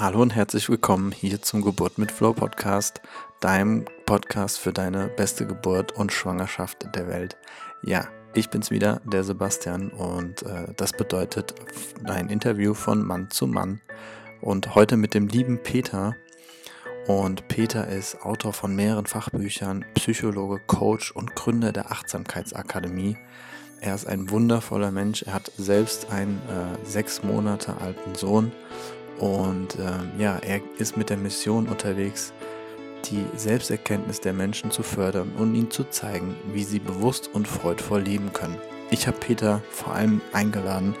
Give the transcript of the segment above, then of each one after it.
Hallo und herzlich willkommen hier zum Geburt mit Flow Podcast, deinem Podcast für deine beste Geburt und Schwangerschaft der Welt. Ja, ich bin's wieder, der Sebastian, und äh, das bedeutet ein Interview von Mann zu Mann. Und heute mit dem lieben Peter. Und Peter ist Autor von mehreren Fachbüchern, Psychologe, Coach und Gründer der Achtsamkeitsakademie. Er ist ein wundervoller Mensch. Er hat selbst einen äh, sechs Monate alten Sohn und ähm, ja, er ist mit der Mission unterwegs, die Selbsterkenntnis der Menschen zu fördern und ihnen zu zeigen, wie sie bewusst und freudvoll leben können. Ich habe Peter vor allem eingeladen,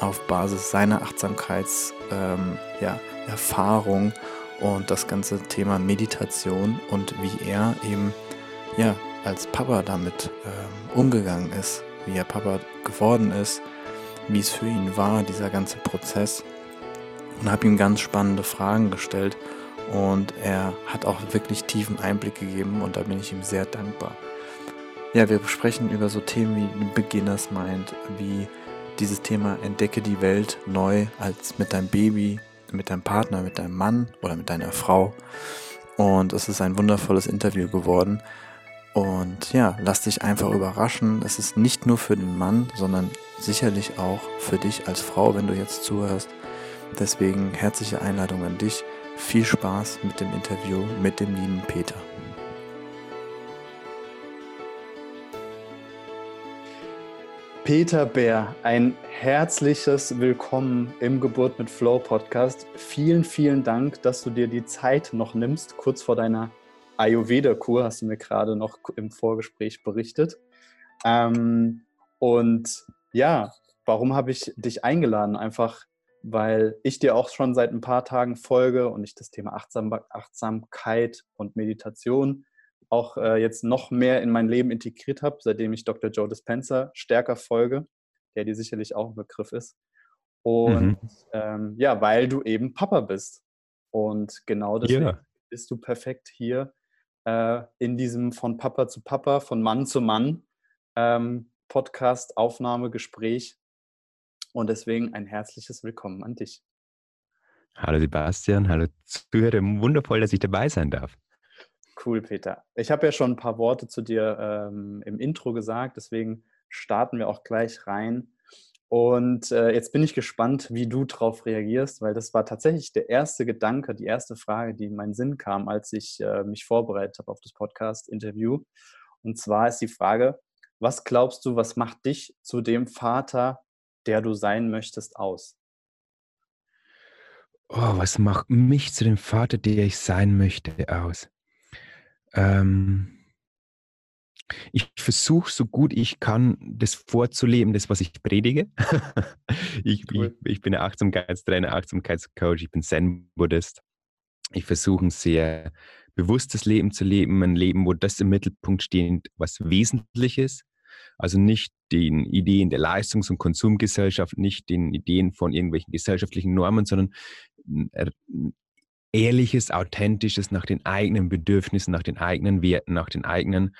auf Basis seiner Achtsamkeitserfahrung ähm, ja, und das ganze Thema Meditation und wie er eben ja, als Papa damit ähm, umgegangen ist, wie er Papa geworden ist, wie es für ihn war, dieser ganze Prozess und habe ihm ganz spannende Fragen gestellt und er hat auch wirklich tiefen Einblick gegeben und da bin ich ihm sehr dankbar. Ja, wir sprechen über so Themen wie Beginners Mind, wie dieses Thema Entdecke die Welt neu als mit deinem Baby, mit deinem Partner, mit deinem Mann oder mit deiner Frau. Und es ist ein wundervolles Interview geworden. Und ja, lass dich einfach überraschen. Es ist nicht nur für den Mann, sondern sicherlich auch für dich als Frau, wenn du jetzt zuhörst. Deswegen herzliche Einladung an dich. Viel Spaß mit dem Interview mit dem lieben Peter. Peter Bär, ein herzliches Willkommen im Geburt mit Flow Podcast. Vielen, vielen Dank, dass du dir die Zeit noch nimmst, kurz vor deiner Ayurveda-Kur, hast du mir gerade noch im Vorgespräch berichtet. Ähm, und ja, warum habe ich dich eingeladen? Einfach weil ich dir auch schon seit ein paar Tagen folge und ich das Thema Achtsam Achtsamkeit und Meditation auch äh, jetzt noch mehr in mein Leben integriert habe, seitdem ich Dr. Joe Dispenza stärker folge, der dir sicherlich auch ein Begriff ist. Und mhm. ähm, ja, weil du eben Papa bist. Und genau deswegen yeah. bist du perfekt hier äh, in diesem von Papa zu Papa, von Mann zu Mann ähm, Podcast, Aufnahme, Gespräch und deswegen ein herzliches Willkommen an dich. Hallo Sebastian, hallo Zuhörer. Wundervoll, dass ich dabei sein darf. Cool, Peter. Ich habe ja schon ein paar Worte zu dir ähm, im Intro gesagt, deswegen starten wir auch gleich rein. Und äh, jetzt bin ich gespannt, wie du darauf reagierst, weil das war tatsächlich der erste Gedanke, die erste Frage, die in meinen Sinn kam, als ich äh, mich vorbereitet habe auf das Podcast-Interview. Und zwar ist die Frage, was glaubst du, was macht dich zu dem Vater, der du sein möchtest, aus? Oh, was macht mich zu dem Vater, der ich sein möchte, aus? Ähm, ich versuche so gut ich kann, das vorzuleben, das, was ich predige. ich, cool. ich, ich, bin Achtsamkeitstrainer, Achtsamkeitscoach, ich bin Zen-Buddhist. Ich versuche ein sehr bewusstes Leben zu leben, ein Leben, wo das im Mittelpunkt steht, was wesentlich ist. Also nicht den Ideen der Leistungs- und Konsumgesellschaft, nicht den Ideen von irgendwelchen gesellschaftlichen Normen, sondern ehrliches, authentisches, nach den eigenen Bedürfnissen, nach den eigenen Werten, nach den eigenen,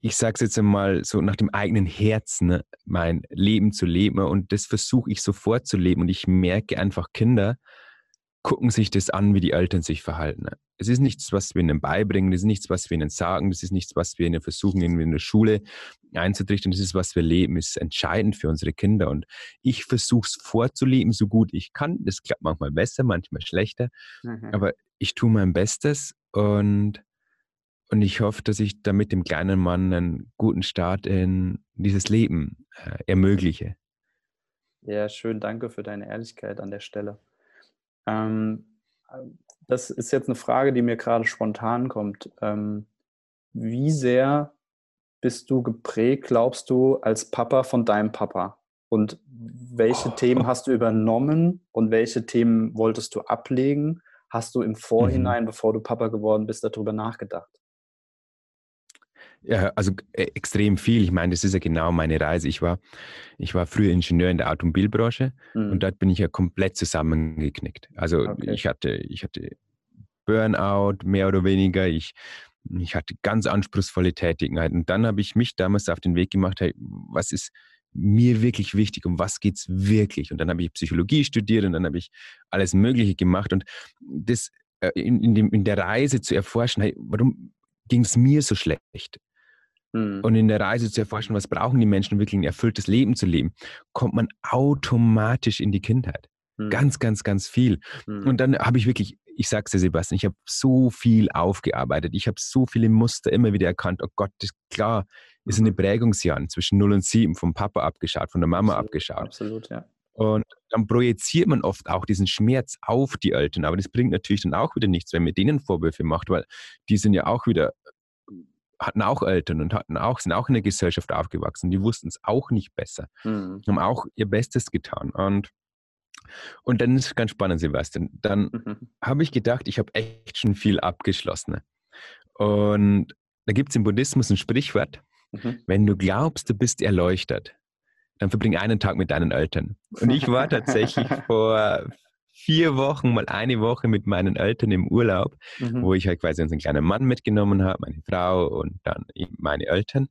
ich sage es jetzt einmal so, nach dem eigenen Herzen ne, mein Leben zu leben. Und das versuche ich sofort zu leben. Und ich merke einfach, Kinder gucken sich das an, wie die Eltern sich verhalten. Es ist nichts, was wir ihnen beibringen, es ist nichts, was wir ihnen sagen, das ist nichts, was wir ihnen versuchen, irgendwie in der Schule einzutrichtern, das ist, was wir leben, das ist entscheidend für unsere Kinder. Und ich versuche es vorzuleben, so gut ich kann. Das klappt manchmal besser, manchmal schlechter, mhm. aber ich tue mein Bestes und, und ich hoffe, dass ich damit dem kleinen Mann einen guten Start in dieses Leben äh, ermögliche. Ja, schön, danke für deine Ehrlichkeit an der Stelle. Ähm, das ist jetzt eine Frage, die mir gerade spontan kommt. Ähm, wie sehr bist du geprägt, glaubst du, als Papa von deinem Papa? Und welche oh. Themen hast du übernommen und welche Themen wolltest du ablegen? Hast du im Vorhinein, mhm. bevor du Papa geworden bist, darüber nachgedacht? Ja, also äh, extrem viel. Ich meine, das ist ja genau meine Reise. Ich war, ich war früher Ingenieur in der Automobilbranche mhm. und dort bin ich ja komplett zusammengeknickt. Also okay. ich hatte, ich hatte Burnout, mehr oder weniger. Ich, ich hatte ganz anspruchsvolle Tätigkeiten. Und dann habe ich mich damals auf den Weg gemacht, hey, was ist, mir wirklich wichtig? Um was geht es wirklich? Und dann habe ich Psychologie studiert und dann habe ich alles Mögliche gemacht. Und das äh, in, in, dem, in der Reise zu erforschen, hey, warum ging es mir so schlecht? Mhm. Und in der Reise zu erforschen, was brauchen die Menschen, um wirklich ein erfülltes Leben zu leben, kommt man automatisch in die Kindheit. Mhm. Ganz, ganz, ganz viel. Mhm. Und dann habe ich wirklich, ich sag's dir, Sebastian, ich habe so viel aufgearbeitet. Ich habe so viele Muster immer wieder erkannt. Oh Gott, das ist klar, ist eine mhm. Prägungsjahren zwischen 0 und 7 vom Papa abgeschaut, von der Mama absolut, abgeschaut. Absolut, ja. Und dann projiziert man oft auch diesen Schmerz auf die Eltern. Aber das bringt natürlich dann auch wieder nichts, wenn man denen Vorwürfe macht, weil die sind ja auch wieder, hatten auch Eltern und hatten auch, sind auch in der Gesellschaft aufgewachsen. Die wussten es auch nicht besser. Mhm. Haben auch ihr Bestes getan. Und und dann ist es ganz spannend, Sebastian. Dann mhm. habe ich gedacht, ich habe echt schon viel abgeschlossen. Und da gibt es im Buddhismus ein Sprichwort, mhm. wenn du glaubst, du bist erleuchtet, dann verbring einen Tag mit deinen Eltern. Und ich war tatsächlich vor vier Wochen mal eine Woche mit meinen Eltern im Urlaub, mhm. wo ich halt quasi unseren kleinen Mann mitgenommen habe, meine Frau und dann meine Eltern.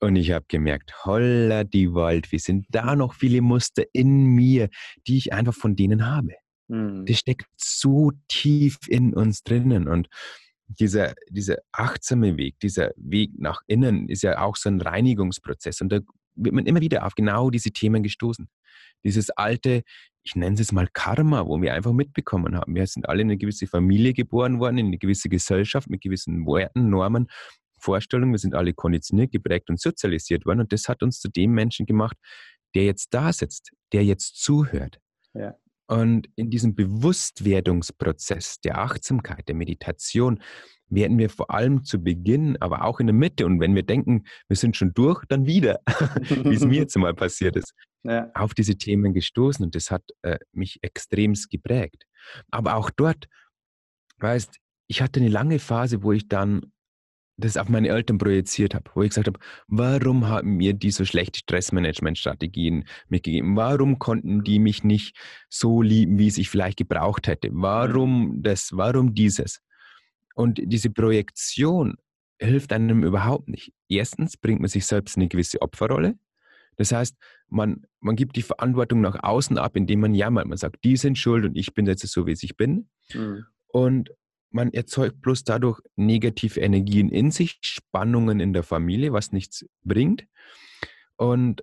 Und ich habe gemerkt, holla die Wald, wie sind da noch viele Muster in mir, die ich einfach von denen habe. Mhm. Das steckt so tief in uns drinnen. Und dieser, dieser achtsame Weg, dieser Weg nach innen ist ja auch so ein Reinigungsprozess. Und da wird man immer wieder auf genau diese Themen gestoßen. Dieses alte, ich nenne es mal Karma, wo wir einfach mitbekommen haben. Wir sind alle in eine gewisse Familie geboren worden, in eine gewisse Gesellschaft mit gewissen Werten, Normen Vorstellung, wir sind alle konditioniert, geprägt und sozialisiert worden und das hat uns zu dem Menschen gemacht, der jetzt da sitzt, der jetzt zuhört. Ja. Und in diesem Bewusstwerdungsprozess der Achtsamkeit, der Meditation, werden wir vor allem zu Beginn, aber auch in der Mitte und wenn wir denken, wir sind schon durch, dann wieder, wie es mir jetzt mal passiert ist, ja. auf diese Themen gestoßen und das hat äh, mich extremst geprägt. Aber auch dort, weißt, ich hatte eine lange Phase, wo ich dann das auf meine Eltern projiziert habe, wo ich gesagt habe, warum haben mir die so schlechte Stressmanagement-Strategien mitgegeben? Warum konnten die mich nicht so lieben, wie es ich vielleicht gebraucht hätte? Warum das? Warum dieses? Und diese Projektion hilft einem überhaupt nicht. Erstens bringt man sich selbst in eine gewisse Opferrolle. Das heißt, man, man gibt die Verantwortung nach außen ab, indem man jammert. Man sagt, die sind schuld und ich bin jetzt so, wie ich bin. Mhm. Und man erzeugt bloß dadurch negative Energien in sich, Spannungen in der Familie, was nichts bringt. Und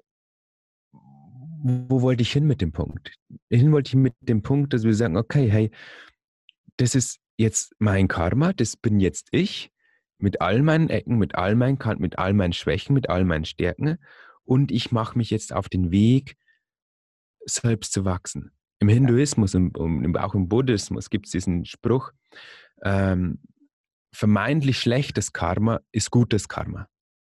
wo wollte ich hin mit dem Punkt? Hin wollte ich mit dem Punkt, dass wir sagen, okay, hey, das ist jetzt mein Karma, das bin jetzt ich, mit all meinen Ecken, mit all meinen Kanten, mit all meinen Schwächen, mit all meinen Stärken. Und ich mache mich jetzt auf den Weg, selbst zu wachsen. Im Hinduismus und auch im Buddhismus gibt es diesen Spruch, ähm, vermeintlich schlechtes Karma ist gutes Karma.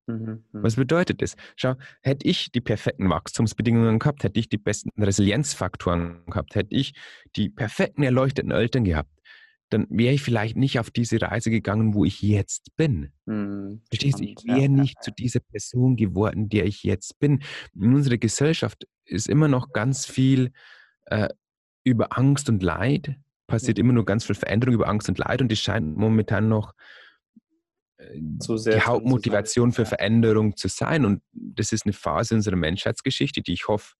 Mhm, mhm, Was bedeutet das? Schau, hätte ich die perfekten Wachstumsbedingungen gehabt, hätte ich die besten Resilienzfaktoren gehabt, hätte ich die perfekten erleuchteten Eltern gehabt, dann wäre ich vielleicht nicht auf diese Reise gegangen, wo ich jetzt bin. Mhm, Verstehst du? Ich wäre ja, nicht ja. zu dieser Person geworden, der ich jetzt bin. In unserer Gesellschaft ist immer noch ganz viel äh, über Angst und Leid passiert immer nur ganz viel Veränderung über Angst und Leid und die scheint momentan noch äh, die Hauptmotivation für Veränderung zu sein. Und das ist eine Phase unserer Menschheitsgeschichte, die ich hoffe,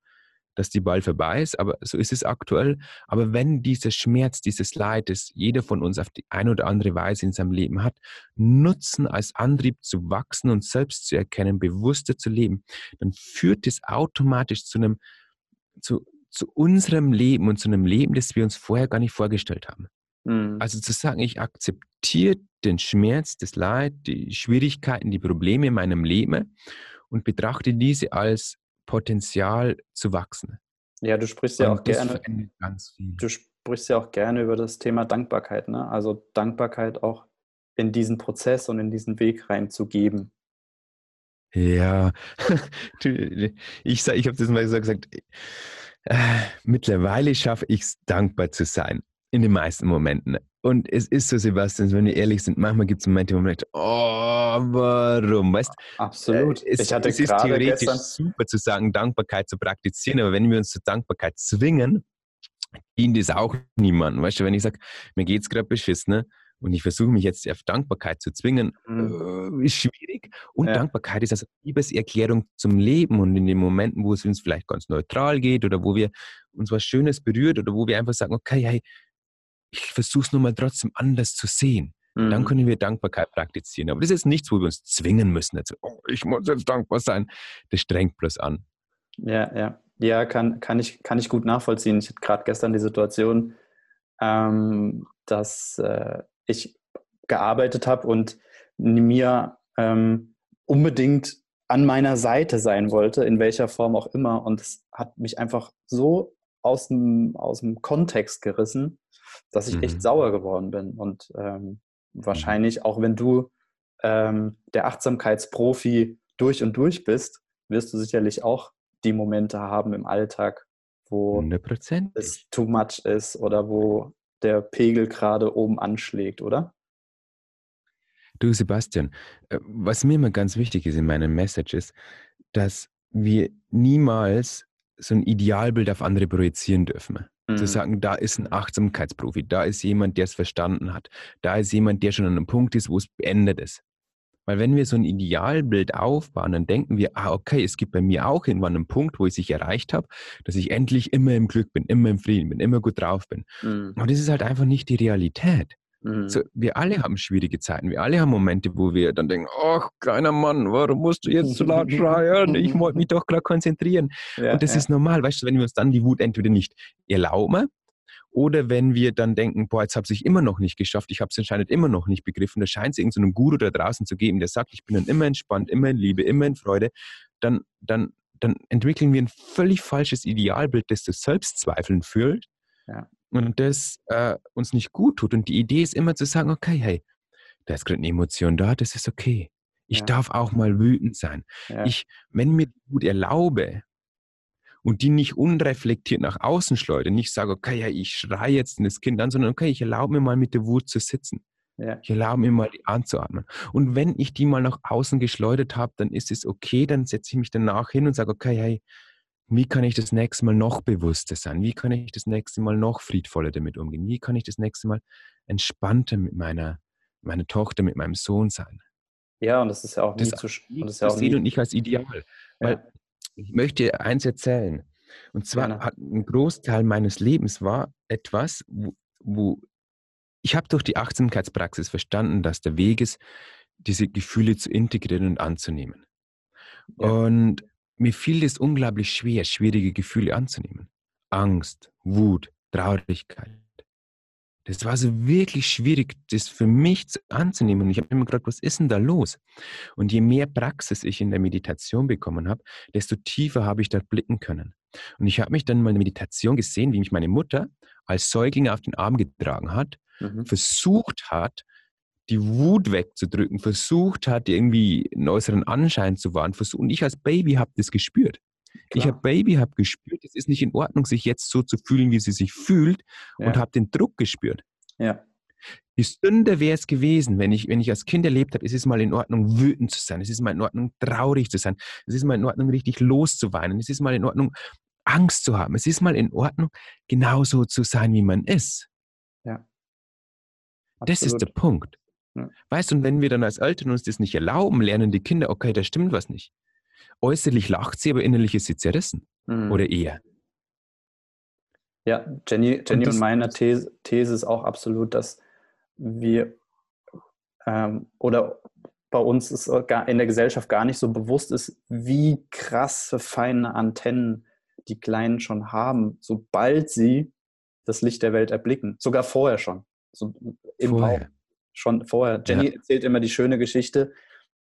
dass die bald vorbei ist, aber so ist es aktuell. Aber wenn dieser Schmerz, dieses Leid, das jeder von uns auf die eine oder andere Weise in seinem Leben hat, nutzen als Antrieb zu wachsen und selbst zu erkennen, bewusster zu leben, dann führt es automatisch zu einem, zu, zu unserem Leben und zu einem Leben, das wir uns vorher gar nicht vorgestellt haben. Mhm. Also zu sagen, ich akzeptiere den Schmerz, das Leid, die Schwierigkeiten, die Probleme in meinem Leben und betrachte diese als Potenzial zu wachsen. Ja, du sprichst ja auch gerne. Du sprichst ja auch gerne über das Thema Dankbarkeit, ne? Also Dankbarkeit auch in diesen Prozess und in diesen Weg reinzugeben. Ja, ich, ich habe das mal so gesagt, äh, mittlerweile schaffe ich es, dankbar zu sein. In den meisten Momenten. Und es ist so, Sebastian, wenn wir ehrlich sind, manchmal gibt es Momente, wo man denkt, oh, warum? Weißt, Absolut. Äh, es, ich hatte es ist theoretisch super zu sagen, Dankbarkeit zu praktizieren, aber wenn wir uns zur Dankbarkeit zwingen, dient es auch niemandem. Weißt du, wenn ich sage, mir geht es gerade beschissen, ne? Und ich versuche mich jetzt auf Dankbarkeit zu zwingen, mhm. äh, ist schwierig. Und ja. Dankbarkeit ist also Liebeserklärung zum Leben. Und in den Momenten, wo es uns vielleicht ganz neutral geht oder wo wir uns was Schönes berührt oder wo wir einfach sagen, okay, hey, ich versuche es nur mal trotzdem anders zu sehen. Mhm. Dann können wir Dankbarkeit praktizieren. Aber das ist nichts, wo wir uns zwingen müssen. Also, oh, ich muss jetzt dankbar sein. Das strengt bloß an. Ja, ja. Ja, kann, kann, ich, kann ich gut nachvollziehen. Ich hatte gerade gestern die Situation, ähm, dass äh, ich gearbeitet habe und mir ähm, unbedingt an meiner Seite sein wollte, in welcher Form auch immer. Und es hat mich einfach so aus dem, aus dem Kontext gerissen, dass ich mhm. echt sauer geworden bin. Und ähm, wahrscheinlich, auch wenn du ähm, der Achtsamkeitsprofi durch und durch bist, wirst du sicherlich auch die Momente haben im Alltag, wo 100%. es too much ist oder wo der Pegel gerade oben anschlägt, oder? Du, Sebastian, äh, was mir immer ganz wichtig ist in meinen Messages, dass wir niemals so ein Idealbild auf andere projizieren dürfen. Mhm. Zu sagen, da ist ein Achtsamkeitsprofi, da ist jemand, der es verstanden hat, da ist jemand, der schon an einem Punkt ist, wo es beendet ist. Weil wenn wir so ein Idealbild aufbauen, dann denken wir, ah, okay, es gibt bei mir auch irgendwann einen Punkt, wo ich es erreicht habe, dass ich endlich immer im Glück bin, immer im Frieden bin, immer gut drauf bin. Mhm. Und das ist halt einfach nicht die Realität. Mhm. So, wir alle haben schwierige Zeiten. Wir alle haben Momente, wo wir dann denken, ach, kleiner Mann, warum musst du jetzt so laut schreien? Ich wollte mich doch klar konzentrieren. Ja, und das ja. ist normal, weißt du, wenn wir uns dann die Wut entweder nicht erlauben oder wenn wir dann denken, boah, jetzt habe ich immer noch nicht geschafft, ich habe es anscheinend immer noch nicht begriffen, da scheint es irgendeinen so Guru da draußen zu geben, der sagt, ich bin dann immer entspannt, immer in Liebe, immer in Freude, dann, dann, dann entwickeln wir ein völlig falsches Idealbild, das zu Selbstzweifeln führt ja. Und das äh, uns nicht gut tut. Und die Idee ist immer zu sagen, okay, hey, da ist gerade eine Emotion da, das ist okay. Ich ja. darf auch mal wütend sein. Ja. Ich, wenn mir die Wut erlaube, und die nicht unreflektiert nach außen schleudern. Nicht sage, okay, ja, ich schreie jetzt das Kind an, sondern okay, ich erlaube mir mal mit der Wut zu sitzen. Ja. Ich erlaube mir mal die anzuatmen. Und wenn ich die mal nach außen geschleudert habe, dann ist es okay, dann setze ich mich danach hin und sage, okay, hey, wie kann ich das nächste Mal noch bewusster sein? Wie kann ich das nächste Mal noch friedvoller damit umgehen? Wie kann ich das nächste Mal entspannter mit meiner, meiner Tochter, mit meinem Sohn sein? Ja, und das ist ja auch nie das, zu und das, das ja und ich als Ideal. Weil ja. Ich möchte eins erzählen. Und zwar ja. hat ein Großteil meines Lebens war etwas, wo, wo ich habe durch die Achtsamkeitspraxis verstanden, dass der Weg ist, diese Gefühle zu integrieren und anzunehmen. Ja. Und mir fiel es unglaublich schwer, schwierige Gefühle anzunehmen. Angst, Wut, Traurigkeit. Das war so wirklich schwierig, das für mich anzunehmen. Und ich habe immer gedacht, was ist denn da los? Und je mehr Praxis ich in der Meditation bekommen habe, desto tiefer habe ich dort blicken können. Und ich habe mich dann mal in der Meditation gesehen, wie mich meine Mutter als Säugling auf den Arm getragen hat, mhm. versucht hat, die Wut wegzudrücken, versucht hat, irgendwie einen äußeren Anschein zu wahren. Und ich als Baby habe das gespürt. Klar. Ich habe Baby habe gespürt, es ist nicht in Ordnung, sich jetzt so zu fühlen, wie sie sich fühlt ja. und habe den Druck gespürt. Ja. Die Sünde wäre es gewesen, wenn ich, wenn ich als Kind erlebt habe, es ist mal in Ordnung, wütend zu sein, es ist mal in Ordnung, traurig zu sein, es ist mal in Ordnung, richtig loszuweinen, es ist mal in Ordnung, Angst zu haben, es ist mal in Ordnung, genauso zu sein, wie man ist. Ja. Absolut. Das ist der Punkt. Ja. Weißt du, und wenn wir dann als Eltern uns das nicht erlauben, lernen die Kinder, okay, da stimmt was nicht. Äußerlich lacht sie, aber innerlich ist sie zerrissen. Mhm. Oder eher. Ja, Jenny, Jenny und, und meine These, These, ist auch absolut, dass wir ähm, oder bei uns ist in der Gesellschaft gar nicht so bewusst ist, wie krasse feine Antennen die Kleinen schon haben, sobald sie das Licht der Welt erblicken. Sogar vorher schon. So Im vorher. Bauch. Schon vorher. Jenny ja. erzählt immer die schöne Geschichte,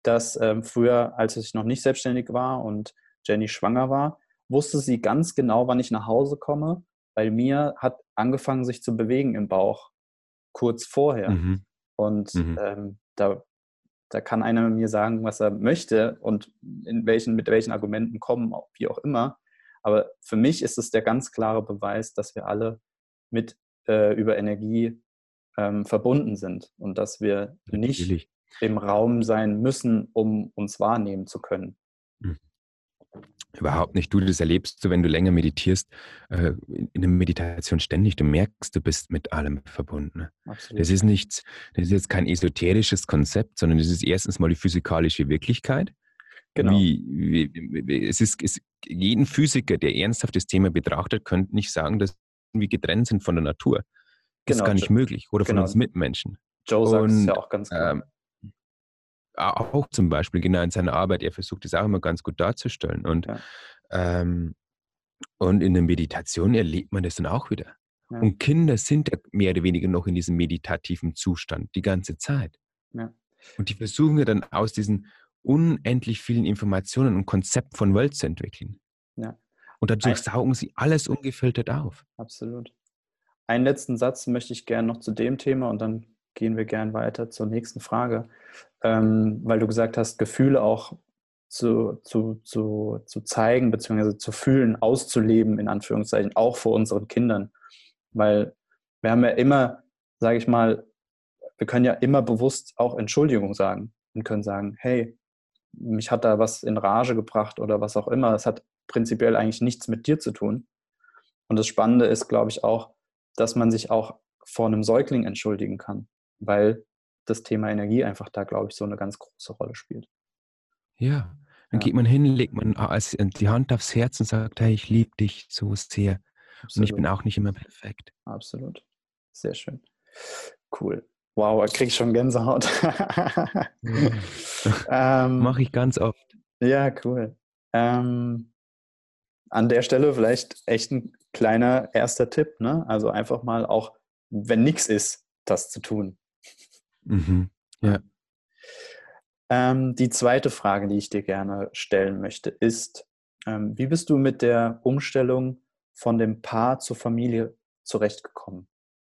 dass ähm, früher, als ich noch nicht selbstständig war und Jenny schwanger war, wusste sie ganz genau, wann ich nach Hause komme, weil mir hat angefangen, sich zu bewegen im Bauch kurz vorher. Mhm. Und mhm. Ähm, da, da kann einer mir sagen, was er möchte und in welchen, mit welchen Argumenten kommen, wie auch immer. Aber für mich ist es der ganz klare Beweis, dass wir alle mit äh, über Energie ähm, verbunden sind und dass wir Natürlich. nicht im Raum sein müssen, um uns wahrnehmen zu können. Hm. Überhaupt nicht. Du, das erlebst du, wenn du länger meditierst, äh, in der Meditation ständig. Du merkst, du bist mit allem verbunden. Absolut. Das ist nichts, das ist jetzt kein esoterisches Konzept, sondern das ist erstens mal die physikalische Wirklichkeit. Genau. Wie, wie, wie, es ist, es, jeden Physiker, der ernsthaft das Thema betrachtet, könnte nicht sagen, dass wir getrennt sind von der Natur. Das genau. ist gar nicht möglich. Oder genau. von uns Mitmenschen. Joe sagt es ja auch ganz klar. Ähm, auch zum Beispiel genau in seiner Arbeit, er versucht es auch immer ganz gut darzustellen. Und, ja. ähm, und in der Meditation erlebt man das dann auch wieder. Ja. Und Kinder sind ja mehr oder weniger noch in diesem meditativen Zustand die ganze Zeit. Ja. Und die versuchen ja dann aus diesen unendlich vielen Informationen und Konzept von Welt zu entwickeln. Und dadurch saugen sie alles ungefiltert auf. Absolut. Einen letzten Satz möchte ich gerne noch zu dem Thema und dann gehen wir gern weiter zur nächsten Frage, ähm, weil du gesagt hast, Gefühle auch zu, zu, zu, zu zeigen, beziehungsweise zu fühlen, auszuleben, in Anführungszeichen, auch vor unseren Kindern. Weil wir haben ja immer, sage ich mal, wir können ja immer bewusst auch Entschuldigung sagen und können sagen, hey, mich hat da was in Rage gebracht oder was auch immer. Das hat prinzipiell eigentlich nichts mit dir zu tun. Und das Spannende ist, glaube ich, auch, dass man sich auch vor einem Säugling entschuldigen kann weil das Thema Energie einfach da, glaube ich, so eine ganz große Rolle spielt. Ja, dann ja. geht man hin, legt man die Hand aufs Herz und sagt, hey, ich liebe dich so sehr. Absolut. Und ich bin auch nicht immer perfekt. Absolut. Sehr schön. Cool. Wow, da kriege ich schon Gänsehaut. ähm, Mache ich ganz oft. Ja, cool. Ähm, an der Stelle vielleicht echt ein kleiner erster Tipp. Ne? Also einfach mal auch, wenn nichts ist, das zu tun. Mhm. Ja. Ähm, die zweite Frage, die ich dir gerne stellen möchte, ist, ähm, wie bist du mit der Umstellung von dem Paar zur Familie zurechtgekommen?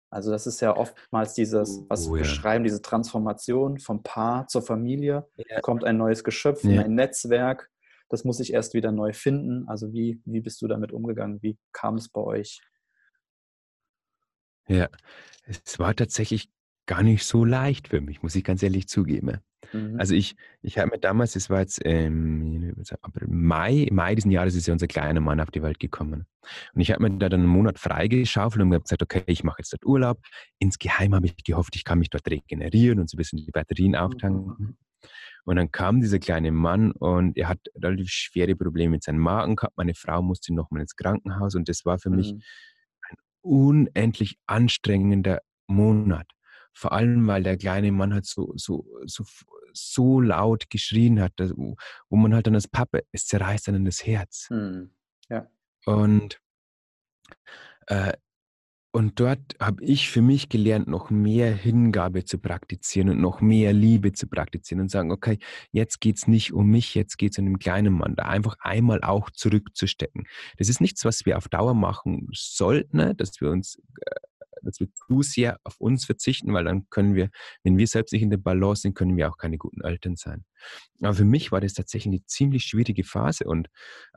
Also das ist ja oftmals dieses, was oh, wir ja. beschreiben, diese Transformation vom Paar zur Familie. Ja. kommt ein neues Geschöpf, ja. ein Netzwerk. Das muss ich erst wieder neu finden. Also wie, wie bist du damit umgegangen? Wie kam es bei euch? Ja, es war tatsächlich gar nicht so leicht für mich, muss ich ganz ehrlich zugeben. Mhm. Also ich, ich habe mir damals, es war jetzt ähm, Mai, Mai diesen Jahres ist ja unser kleiner Mann auf die Welt gekommen. Und ich habe mir da dann einen Monat freigeschaufelt und habe gesagt, okay, ich mache jetzt dort Urlaub. Insgeheim habe ich gehofft, ich kann mich dort regenerieren und so ein bisschen die Batterien auftanken. Mhm. Und dann kam dieser kleine Mann und er hat relativ schwere Probleme mit seinem Magen gehabt. Meine Frau musste nochmal ins Krankenhaus und das war für mhm. mich ein unendlich anstrengender Monat. Vor allem, weil der kleine Mann halt so, so, so, so laut geschrien hat, wo man halt dann als Pappe, es zerreißt dann das Herz. Hm. Ja. Und, äh, und dort habe ich für mich gelernt, noch mehr Hingabe zu praktizieren und noch mehr Liebe zu praktizieren und sagen, okay, jetzt geht es nicht um mich, jetzt geht es um den kleinen Mann, da einfach einmal auch zurückzustecken. Das ist nichts, was wir auf Dauer machen sollten, ne, dass wir uns äh, dass wir zu sehr auf uns verzichten, weil dann können wir, wenn wir selbst nicht in der Balance sind, können wir auch keine guten Eltern sein. Aber für mich war das tatsächlich eine ziemlich schwierige Phase und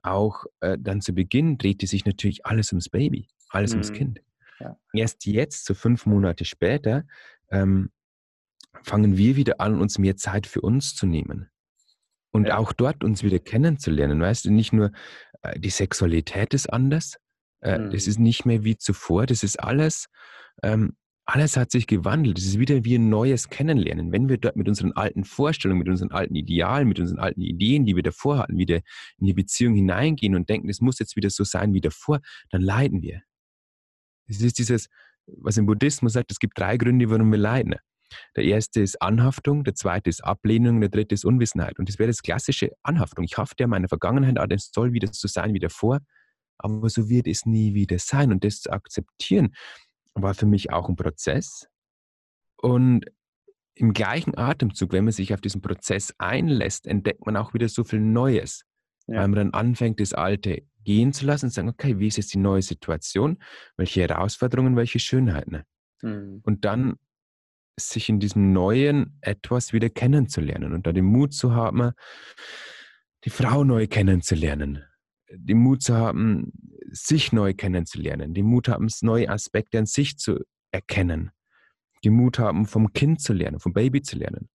auch äh, dann zu Beginn drehte sich natürlich alles ums Baby, alles mhm. ums Kind. Ja. Erst jetzt, so fünf Monate später, ähm, fangen wir wieder an, uns mehr Zeit für uns zu nehmen. Und ja. auch dort uns wieder kennenzulernen. Weißt du, nicht nur äh, die Sexualität ist anders, äh, mhm. Das ist nicht mehr wie zuvor. Das ist alles, ähm, alles hat sich gewandelt. Es ist wieder wie ein neues Kennenlernen. Wenn wir dort mit unseren alten Vorstellungen, mit unseren alten Idealen, mit unseren alten Ideen, die wir davor hatten, wieder in die Beziehung hineingehen und denken, es muss jetzt wieder so sein wie davor, dann leiden wir. Es ist dieses, was im Buddhismus sagt, es gibt drei Gründe, warum wir leiden. Der erste ist Anhaftung, der zweite ist Ablehnung, der dritte ist Unwissenheit. Und das wäre das klassische Anhaftung. Ich hafte an meiner Vergangenheit an, es soll wieder so sein wie davor aber so wird es nie wieder sein. Und das zu akzeptieren, war für mich auch ein Prozess. Und im gleichen Atemzug, wenn man sich auf diesen Prozess einlässt, entdeckt man auch wieder so viel Neues. Ja. Weil man dann anfängt, das Alte gehen zu lassen und sagen, okay, wie ist jetzt die neue Situation? Welche Herausforderungen, welche Schönheiten? Mhm. Und dann sich in diesem Neuen etwas wieder kennenzulernen und da den Mut zu haben, die Frau neu kennenzulernen, den Mut zu haben, sich neu kennenzulernen, den Mut haben, neue Aspekte an sich zu erkennen, den Mut haben, vom Kind zu lernen, vom Baby zu lernen.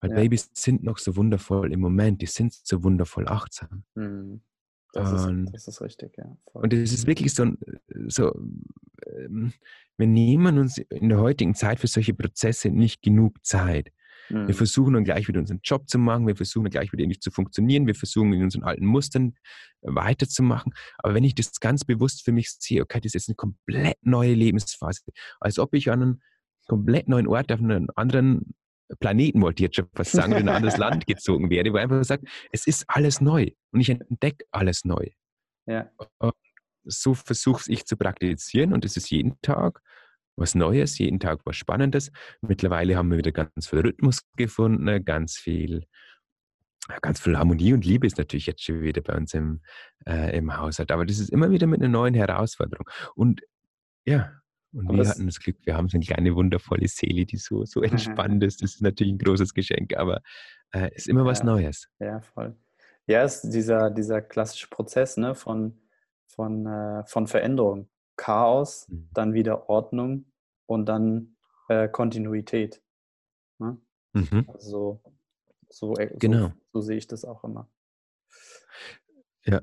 Weil ja. Babys sind noch so wundervoll im Moment, die sind so wundervoll achtsam. Mhm. Das, ist, das ist richtig, ja. Voll. Und es ist wirklich so, so ähm, wir nehmen uns in der heutigen Zeit für solche Prozesse nicht genug Zeit. Mhm. Wir versuchen dann gleich wieder unseren Job zu machen, wir versuchen dann gleich wieder nicht zu funktionieren, wir versuchen in unseren alten Mustern äh, weiterzumachen. Aber wenn ich das ganz bewusst für mich sehe, okay, das ist eine komplett neue Lebensphase, als ob ich an einen komplett neuen Ort auf einen anderen Planeten, wollte ich jetzt schon fast sagen, in ein anderes Land gezogen wäre, wo einfach sagt, es ist alles neu und ich entdecke alles neu. Ja. So versuche ich zu praktizieren und es ist jeden Tag was Neues, jeden Tag was Spannendes. Mittlerweile haben wir wieder ganz viel Rhythmus gefunden, ganz viel, ganz viel Harmonie und Liebe ist natürlich jetzt schon wieder bei uns im, äh, im Haushalt. Aber das ist immer wieder mit einer neuen Herausforderung. Und ja, und Aber wir hatten das Glück, wir haben so eine kleine wundervolle Seele, die so, so entspannt ist. Das ist natürlich ein großes Geschenk, aber es äh, ist immer was Neues. Ja, voll. Ja, es ist dieser, dieser klassische Prozess ne, von, von, äh, von Veränderung. Chaos, mhm. dann wieder Ordnung und dann äh, Kontinuität. Ne? Mhm. Also so, äh, genau. so, so sehe ich das auch immer. Ja.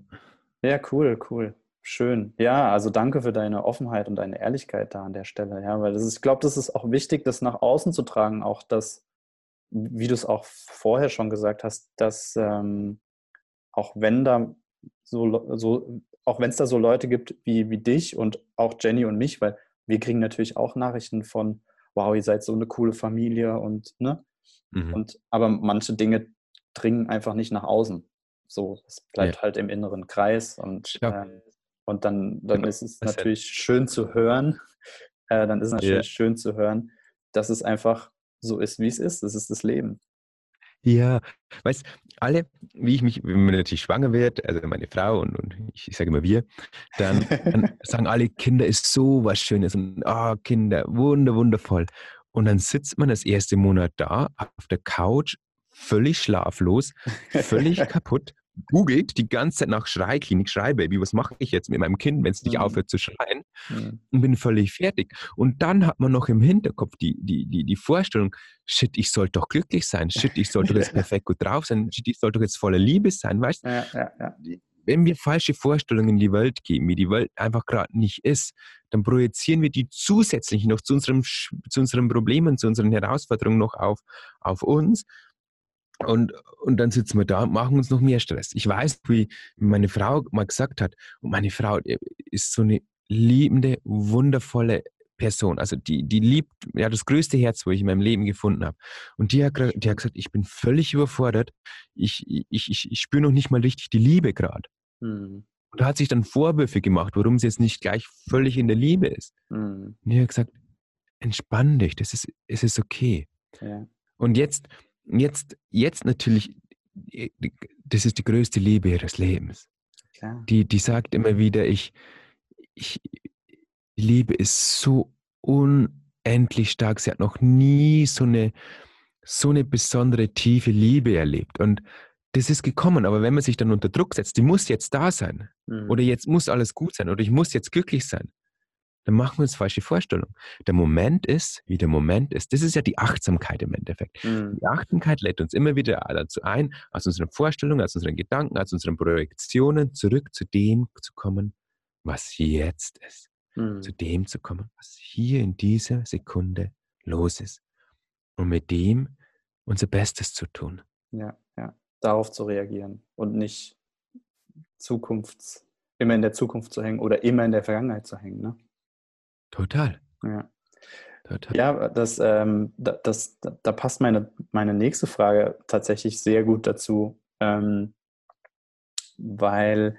Ja, cool, cool. Schön. Ja, also danke für deine Offenheit und deine Ehrlichkeit da an der Stelle. Ja, weil das ist, ich glaube, das ist auch wichtig, das nach außen zu tragen, auch das, wie du es auch vorher schon gesagt hast, dass ähm, auch wenn da so, so auch wenn es da so Leute gibt wie, wie dich und auch Jenny und mich, weil wir kriegen natürlich auch Nachrichten von, wow, ihr seid so eine coole Familie und, ne? Mhm. Und, aber manche Dinge dringen einfach nicht nach außen. So, es bleibt ja. halt im inneren Kreis und, ja. äh, und dann, dann ist es natürlich schön zu hören. Äh, dann ist es natürlich schön zu hören, dass es einfach so ist, wie es ist. Das ist das Leben. Ja, weißt alle, wie ich mich, wenn man natürlich schwanger wird, also meine Frau und, und ich, ich sage immer wir, dann, dann, sagen alle, Kinder ist so was Schönes und oh, Kinder, wunder, wundervoll. Und dann sitzt man das erste Monat da auf der Couch, völlig schlaflos, völlig kaputt, googelt die ganze Zeit nach Schreiklinik, Schreibaby, was mache ich jetzt mit meinem Kind, wenn es nicht mhm. aufhört zu schreien mhm. und bin völlig fertig. Und dann hat man noch im Hinterkopf die, die, die, die Vorstellung, shit, ich sollte doch glücklich sein, shit, ich sollte doch jetzt perfekt gut drauf sein, shit, ich sollte doch jetzt voller Liebe sein, weißt du? Ja, ja, ja. Wenn wir falsche Vorstellungen in die Welt geben, wie die Welt einfach gerade nicht ist, dann projizieren wir die zusätzlich noch zu, unserem, zu unseren Problemen, zu unseren Herausforderungen noch auf, auf uns und, und dann sitzen wir da und machen uns noch mehr Stress. Ich weiß, wie meine Frau mal gesagt hat, und meine Frau äh, ist so eine liebende, wundervolle Person. Also die, die liebt, ja, das größte Herz, wo ich in meinem Leben gefunden habe. Und die hat, die hat gesagt, ich bin völlig überfordert. Ich, ich, ich, ich spüre noch nicht mal richtig die Liebe gerade. Mhm. Und da hat sich dann Vorwürfe gemacht, warum sie jetzt nicht gleich völlig in der Liebe ist. Mhm. Und ich habe gesagt, entspann dich, das ist, es ist okay. Ja. Und jetzt, jetzt, jetzt natürlich, das ist die größte Liebe ihres Lebens. Klar. Die, die sagt immer wieder, ich, ich, Liebe ist so unendlich stark. Sie hat noch nie so eine, so eine besondere tiefe Liebe erlebt. Und das ist gekommen, aber wenn man sich dann unter Druck setzt, die muss jetzt da sein. Mhm. Oder jetzt muss alles gut sein. Oder ich muss jetzt glücklich sein dann machen wir uns falsche Vorstellungen. Der Moment ist, wie der Moment ist. Das ist ja die Achtsamkeit im Endeffekt. Mhm. Die Achtsamkeit lädt uns immer wieder dazu ein, aus unseren Vorstellungen, aus unseren Gedanken, aus unseren Projektionen zurück zu dem zu kommen, was jetzt ist. Mhm. Zu dem zu kommen, was hier in dieser Sekunde los ist. Und mit dem unser Bestes zu tun. Ja, ja. Darauf zu reagieren und nicht Zukunfts, immer in der Zukunft zu hängen oder immer in der Vergangenheit zu hängen. Ne? Total. Ja. Total. Ja, das, ähm, das, das, da passt meine, meine nächste Frage tatsächlich sehr gut dazu, ähm, weil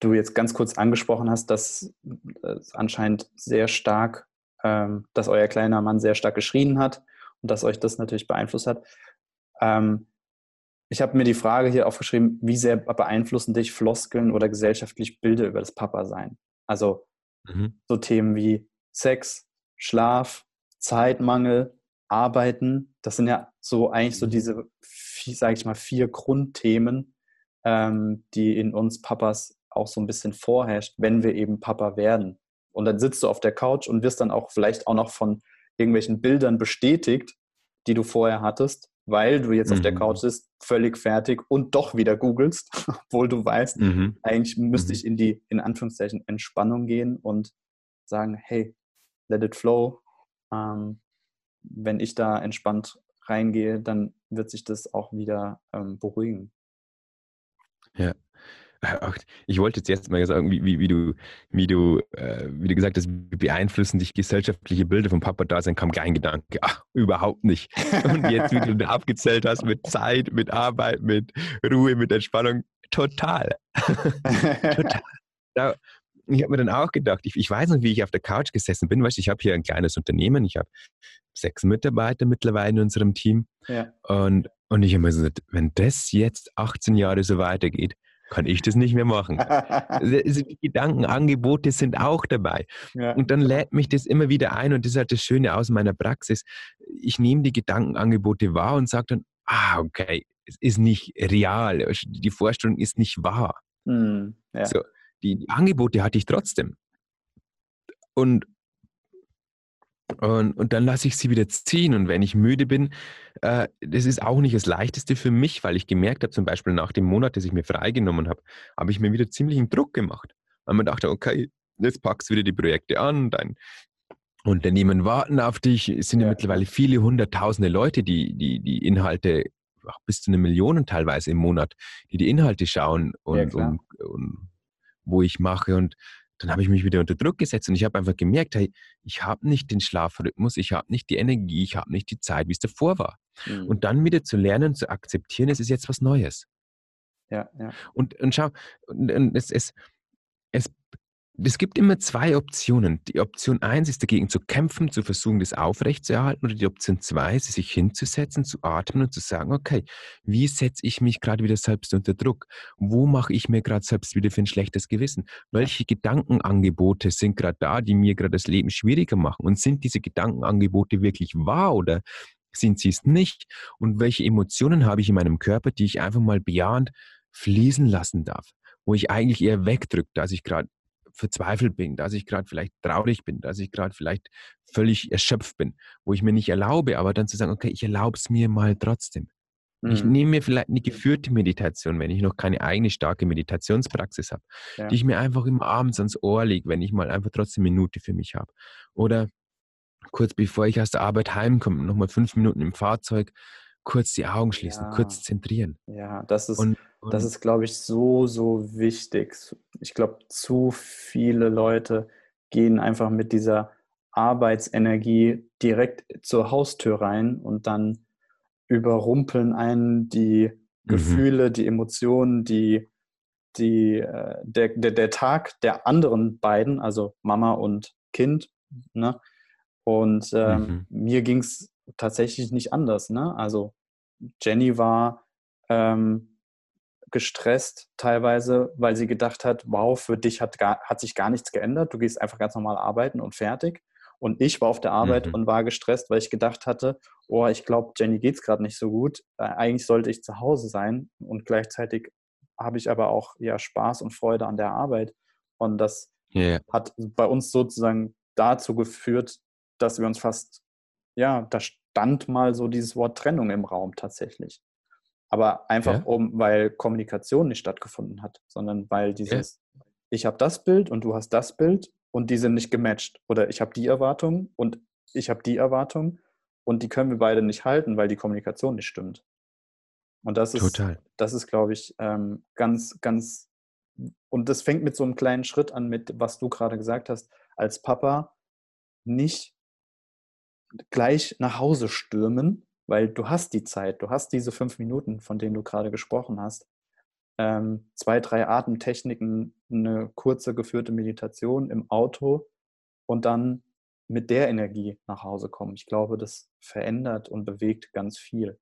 du jetzt ganz kurz angesprochen hast, dass äh, anscheinend sehr stark, ähm, dass euer kleiner Mann sehr stark geschrien hat und dass euch das natürlich beeinflusst hat. Ähm, ich habe mir die Frage hier aufgeschrieben, wie sehr beeinflussen dich Floskeln oder gesellschaftlich Bilder über das Papa-Sein? Also Mhm. So Themen wie Sex, Schlaf, Zeitmangel, Arbeiten. Das sind ja so eigentlich so mhm. diese, sage ich mal, vier Grundthemen, ähm, die in uns Papas auch so ein bisschen vorherrscht, wenn wir eben Papa werden. Und dann sitzt du auf der Couch und wirst dann auch vielleicht auch noch von irgendwelchen Bildern bestätigt, die du vorher hattest, weil du jetzt mhm. auf der mhm. Couch bist, völlig fertig und doch wieder googelst, obwohl du weißt, mhm. eigentlich müsste mhm. ich in die, in Anführungszeichen, Entspannung gehen und sagen, hey, let it flow. Ähm, wenn ich da entspannt reingehe, dann wird sich das auch wieder ähm, beruhigen. Ja. Ich wollte jetzt erst mal sagen, wie, wie, wie du, wie, du, äh, wie du gesagt hast, beeinflussen dich gesellschaftliche Bilder vom Papa da sein, kam kein Gedanke. Ach, überhaupt nicht. Und jetzt, wie du da abgezählt hast, mit Zeit, mit Arbeit, mit Ruhe, mit Entspannung, total. total. Ich habe mir dann auch gedacht, ich, ich, weiß noch, wie ich auf der Couch gesessen bin. Weißt, ich habe hier ein kleines Unternehmen, ich habe sechs Mitarbeiter mittlerweile in unserem Team. Ja. Und, und ich habe mir gesagt, wenn das jetzt 18 Jahre so weitergeht, kann ich das nicht mehr machen. Also die Gedankenangebote sind auch dabei. Ja. Und dann lädt mich das immer wieder ein und das ist halt das Schöne aus meiner Praxis. Ich nehme die Gedankenangebote wahr und sage dann, ah, okay, es ist nicht real, die Vorstellung ist nicht wahr. Mhm. Ja. So, die, die Angebote hatte ich trotzdem. Und, und, und dann lasse ich sie wieder ziehen. Und wenn ich müde bin, äh, das ist auch nicht das Leichteste für mich, weil ich gemerkt habe, zum Beispiel nach dem Monat, dass ich mir freigenommen habe, habe ich mir wieder ziemlichen Druck gemacht. Weil man dachte, okay, jetzt packst du wieder die Projekte an, dein Unternehmen warten auf dich. Es sind ja, ja mittlerweile viele hunderttausende Leute, die, die die Inhalte, bis zu einer Million teilweise im Monat, die die Inhalte schauen und, ja, und, und wo ich mache. Und dann habe ich mich wieder unter Druck gesetzt und ich habe einfach gemerkt, hey, ich habe nicht den Schlafrhythmus, ich habe nicht die Energie, ich habe nicht die Zeit, wie es davor war. Mhm. Und dann wieder zu lernen, zu akzeptieren, es ist jetzt was Neues. Ja, ja. Und, und schau, und, und es, es, es es gibt immer zwei Optionen. Die Option 1 ist dagegen zu kämpfen, zu versuchen, das aufrechtzuerhalten. Oder die Option 2 ist, sich hinzusetzen, zu atmen und zu sagen, okay, wie setze ich mich gerade wieder selbst unter Druck? Wo mache ich mir gerade selbst wieder für ein schlechtes Gewissen? Welche Gedankenangebote sind gerade da, die mir gerade das Leben schwieriger machen? Und sind diese Gedankenangebote wirklich wahr oder sind sie es nicht? Und welche Emotionen habe ich in meinem Körper, die ich einfach mal bejahend fließen lassen darf? Wo ich eigentlich eher wegdrücke, dass ich gerade verzweifelt bin, dass ich gerade vielleicht traurig bin, dass ich gerade vielleicht völlig erschöpft bin, wo ich mir nicht erlaube, aber dann zu sagen, okay, ich erlaube es mir mal trotzdem. Mhm. Ich nehme mir vielleicht eine geführte Meditation, wenn ich noch keine eigene starke Meditationspraxis habe, ja. die ich mir einfach immer abends ans Ohr lege, wenn ich mal einfach trotzdem eine Minute für mich habe. Oder kurz bevor ich aus der Arbeit heimkomme, nochmal fünf Minuten im Fahrzeug, kurz die Augen schließen, ja. kurz zentrieren. Ja, das ist, und, und das ist, glaube ich, so, so wichtig. Ich glaube, zu viele Leute gehen einfach mit dieser Arbeitsenergie direkt zur Haustür rein und dann überrumpeln einen die mhm. Gefühle, die Emotionen, die, die, äh, der, der, der Tag der anderen beiden, also Mama und Kind. Ne? Und ähm, mhm. mir ging es tatsächlich nicht anders. Ne? Also Jenny war ähm, gestresst teilweise, weil sie gedacht hat, wow, für dich hat, gar, hat sich gar nichts geändert, du gehst einfach ganz normal arbeiten und fertig. Und ich war auf der Arbeit mhm. und war gestresst, weil ich gedacht hatte, oh, ich glaube, Jenny geht es gerade nicht so gut. Äh, eigentlich sollte ich zu Hause sein und gleichzeitig habe ich aber auch ja Spaß und Freude an der Arbeit. Und das yeah. hat bei uns sozusagen dazu geführt, dass wir uns fast, ja, da stand mal so dieses Wort Trennung im Raum tatsächlich. Aber einfach ja. um, weil Kommunikation nicht stattgefunden hat, sondern weil dieses, ja. ich habe das Bild und du hast das Bild und die sind nicht gematcht. Oder ich habe die Erwartung und ich habe die Erwartung und die können wir beide nicht halten, weil die Kommunikation nicht stimmt. Und das ist, Total. das ist, glaube ich, ähm, ganz, ganz, und das fängt mit so einem kleinen Schritt an, mit was du gerade gesagt hast, als Papa nicht gleich nach Hause stürmen, weil du hast die Zeit, du hast diese fünf Minuten, von denen du gerade gesprochen hast. Ähm, zwei, drei Atemtechniken, eine kurze geführte Meditation im Auto und dann mit der Energie nach Hause kommen. Ich glaube, das verändert und bewegt ganz viel.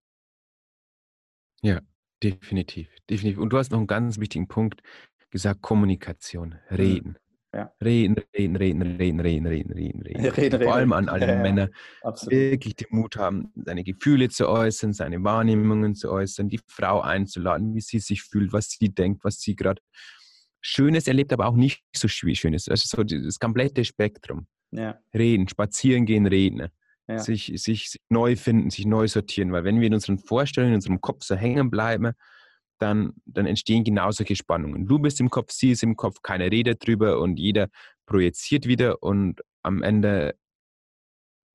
Ja, definitiv, definitiv. Und du hast noch einen ganz wichtigen Punkt gesagt, Kommunikation, mhm. Reden. Ja. Reden, reden, reden, reden, reden, reden, reden, reden. reden Vor allem an alle ja, Männer, absolut. wirklich den Mut haben, seine Gefühle zu äußern, seine Wahrnehmungen zu äußern, die Frau einzuladen, wie sie sich fühlt, was sie denkt, was sie gerade Schönes erlebt, aber auch nicht so Schönes. Also so das komplette Spektrum. Ja. Reden, spazieren gehen, reden. ja. sich, sich neu finden, sich neu sortieren. Weil wenn wir in unseren Vorstellungen, in unserem Kopf so hängen bleiben, dann, dann entstehen genau solche Spannungen. Du bist im Kopf, sie ist im Kopf, keiner redet drüber und jeder projiziert wieder und am Ende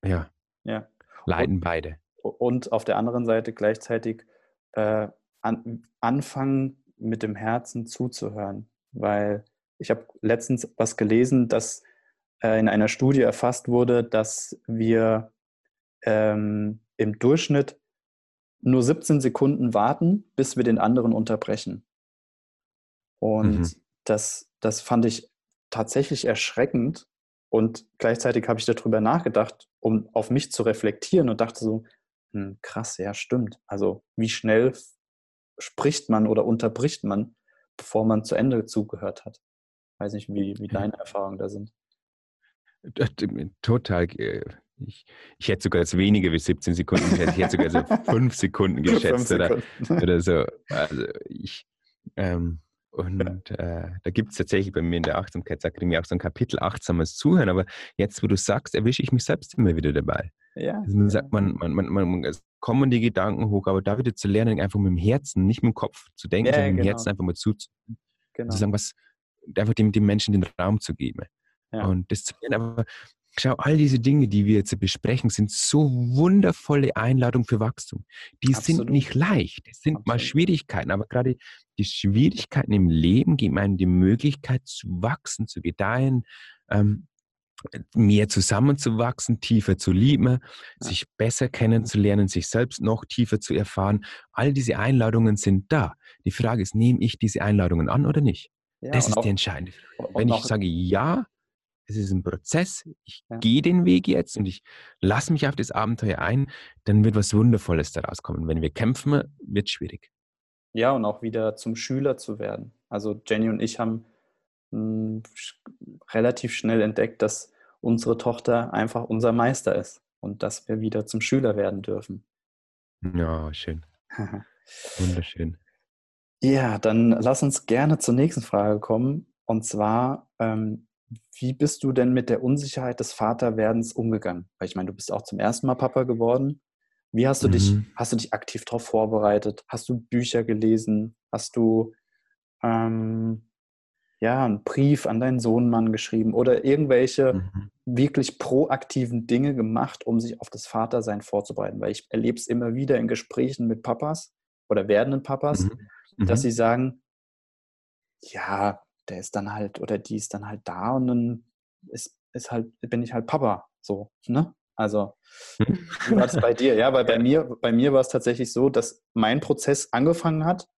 ja, ja. leiden und, beide. Und auf der anderen Seite gleichzeitig äh, an, anfangen, mit dem Herzen zuzuhören. Weil ich habe letztens was gelesen, dass äh, in einer Studie erfasst wurde, dass wir ähm, im Durchschnitt nur 17 Sekunden warten, bis wir den anderen unterbrechen. Und mhm. das, das fand ich tatsächlich erschreckend. Und gleichzeitig habe ich darüber nachgedacht, um auf mich zu reflektieren und dachte so, hm, krass, ja, stimmt. Also wie schnell spricht man oder unterbricht man, bevor man zu Ende zugehört hat. Weiß nicht, wie, wie deine Erfahrungen da sind. Total. Ich, ich hätte sogar jetzt weniger wie 17 Sekunden, ich hätte, ich hätte sogar so fünf Sekunden geschätzt Sekunden. Oder, oder so. Also ich, ähm, und äh, da gibt es tatsächlich bei mir in der Achtsamkeitsakademie auch so ein Kapitel achtsames Zuhören, aber jetzt, wo du sagst, erwische ich mich selbst immer wieder dabei. Ja. Also man sagt, man, man, man, man, es kommen die Gedanken hoch, aber da wieder zu lernen, einfach mit dem Herzen, nicht mit dem Kopf zu denken, ja, sondern mit dem genau. Herzen einfach mal zuzuhören. Genau. Zu sagen, was, einfach dem, dem Menschen den Raum zu geben. Ja. Und das zu lernen, aber Schau, all diese Dinge, die wir jetzt besprechen, sind so wundervolle Einladungen für Wachstum. Die Absolut. sind nicht leicht. Es sind Absolut. mal Schwierigkeiten, aber gerade die Schwierigkeiten im Leben geben einem die Möglichkeit zu wachsen, zu gedeihen, ähm, mehr zusammenzuwachsen, tiefer zu lieben, ja. sich besser kennenzulernen, sich selbst noch tiefer zu erfahren. All diese Einladungen sind da. Die Frage ist, nehme ich diese Einladungen an oder nicht? Ja, das ist auch, die entscheidende Frage. Wenn ich sage ja, es ist ein Prozess, ich ja. gehe den Weg jetzt und ich lasse mich auf das Abenteuer ein, dann wird was Wundervolles daraus kommen. Wenn wir kämpfen, wird es schwierig. Ja, und auch wieder zum Schüler zu werden. Also Jenny und ich haben mh, hm, relativ schnell entdeckt, dass unsere Tochter einfach unser Meister ist und dass wir wieder zum Schüler werden dürfen. Ja, schön. Wunderschön. Ja, dann lass uns gerne zur nächsten Frage kommen. Und zwar, ähm, wie bist du denn mit der Unsicherheit des Vaterwerdens umgegangen? Weil ich meine, du bist auch zum ersten Mal Papa geworden. Wie hast du mhm. dich, hast du dich aktiv darauf vorbereitet? Hast du Bücher gelesen? Hast du ähm, ja einen Brief an deinen Sohnmann geschrieben oder irgendwelche mhm. wirklich proaktiven Dinge gemacht, um sich auf das Vatersein vorzubereiten? Weil ich erlebe es immer wieder in Gesprächen mit Papas oder werdenden Papas, mhm. dass mhm. sie sagen, ja, der ist dann halt oder die ist dann halt da und dann ist, ist halt, bin ich halt Papa. So, ne? Also, wie war das bei dir? Ja, weil bei mir, bei mir war es tatsächlich so, dass mein Prozess angefangen hat,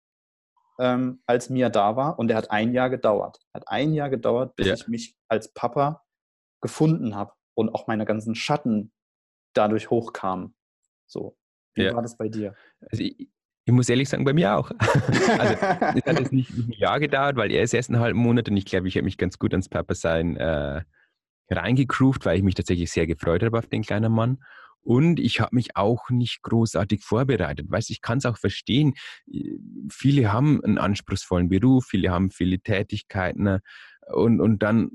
ähm, als Mia da war und der hat ein Jahr gedauert. Hat ein Jahr gedauert, bis ja. ich mich als Papa gefunden habe und auch meine ganzen Schatten dadurch hochkamen. So, wie ja. war das bei dir? Also ich, ich muss ehrlich sagen, bei mir auch. also es hat jetzt nicht ein Jahr gedauert, weil er ist erst einen halben Monat und ich glaube, ich habe mich ganz gut ans Papa-Sein äh, reingegroovt, weil ich mich tatsächlich sehr gefreut habe auf den kleinen Mann. Und ich habe mich auch nicht großartig vorbereitet. Weißt ich kann es auch verstehen. Viele haben einen anspruchsvollen Beruf, viele haben viele Tätigkeiten und, und dann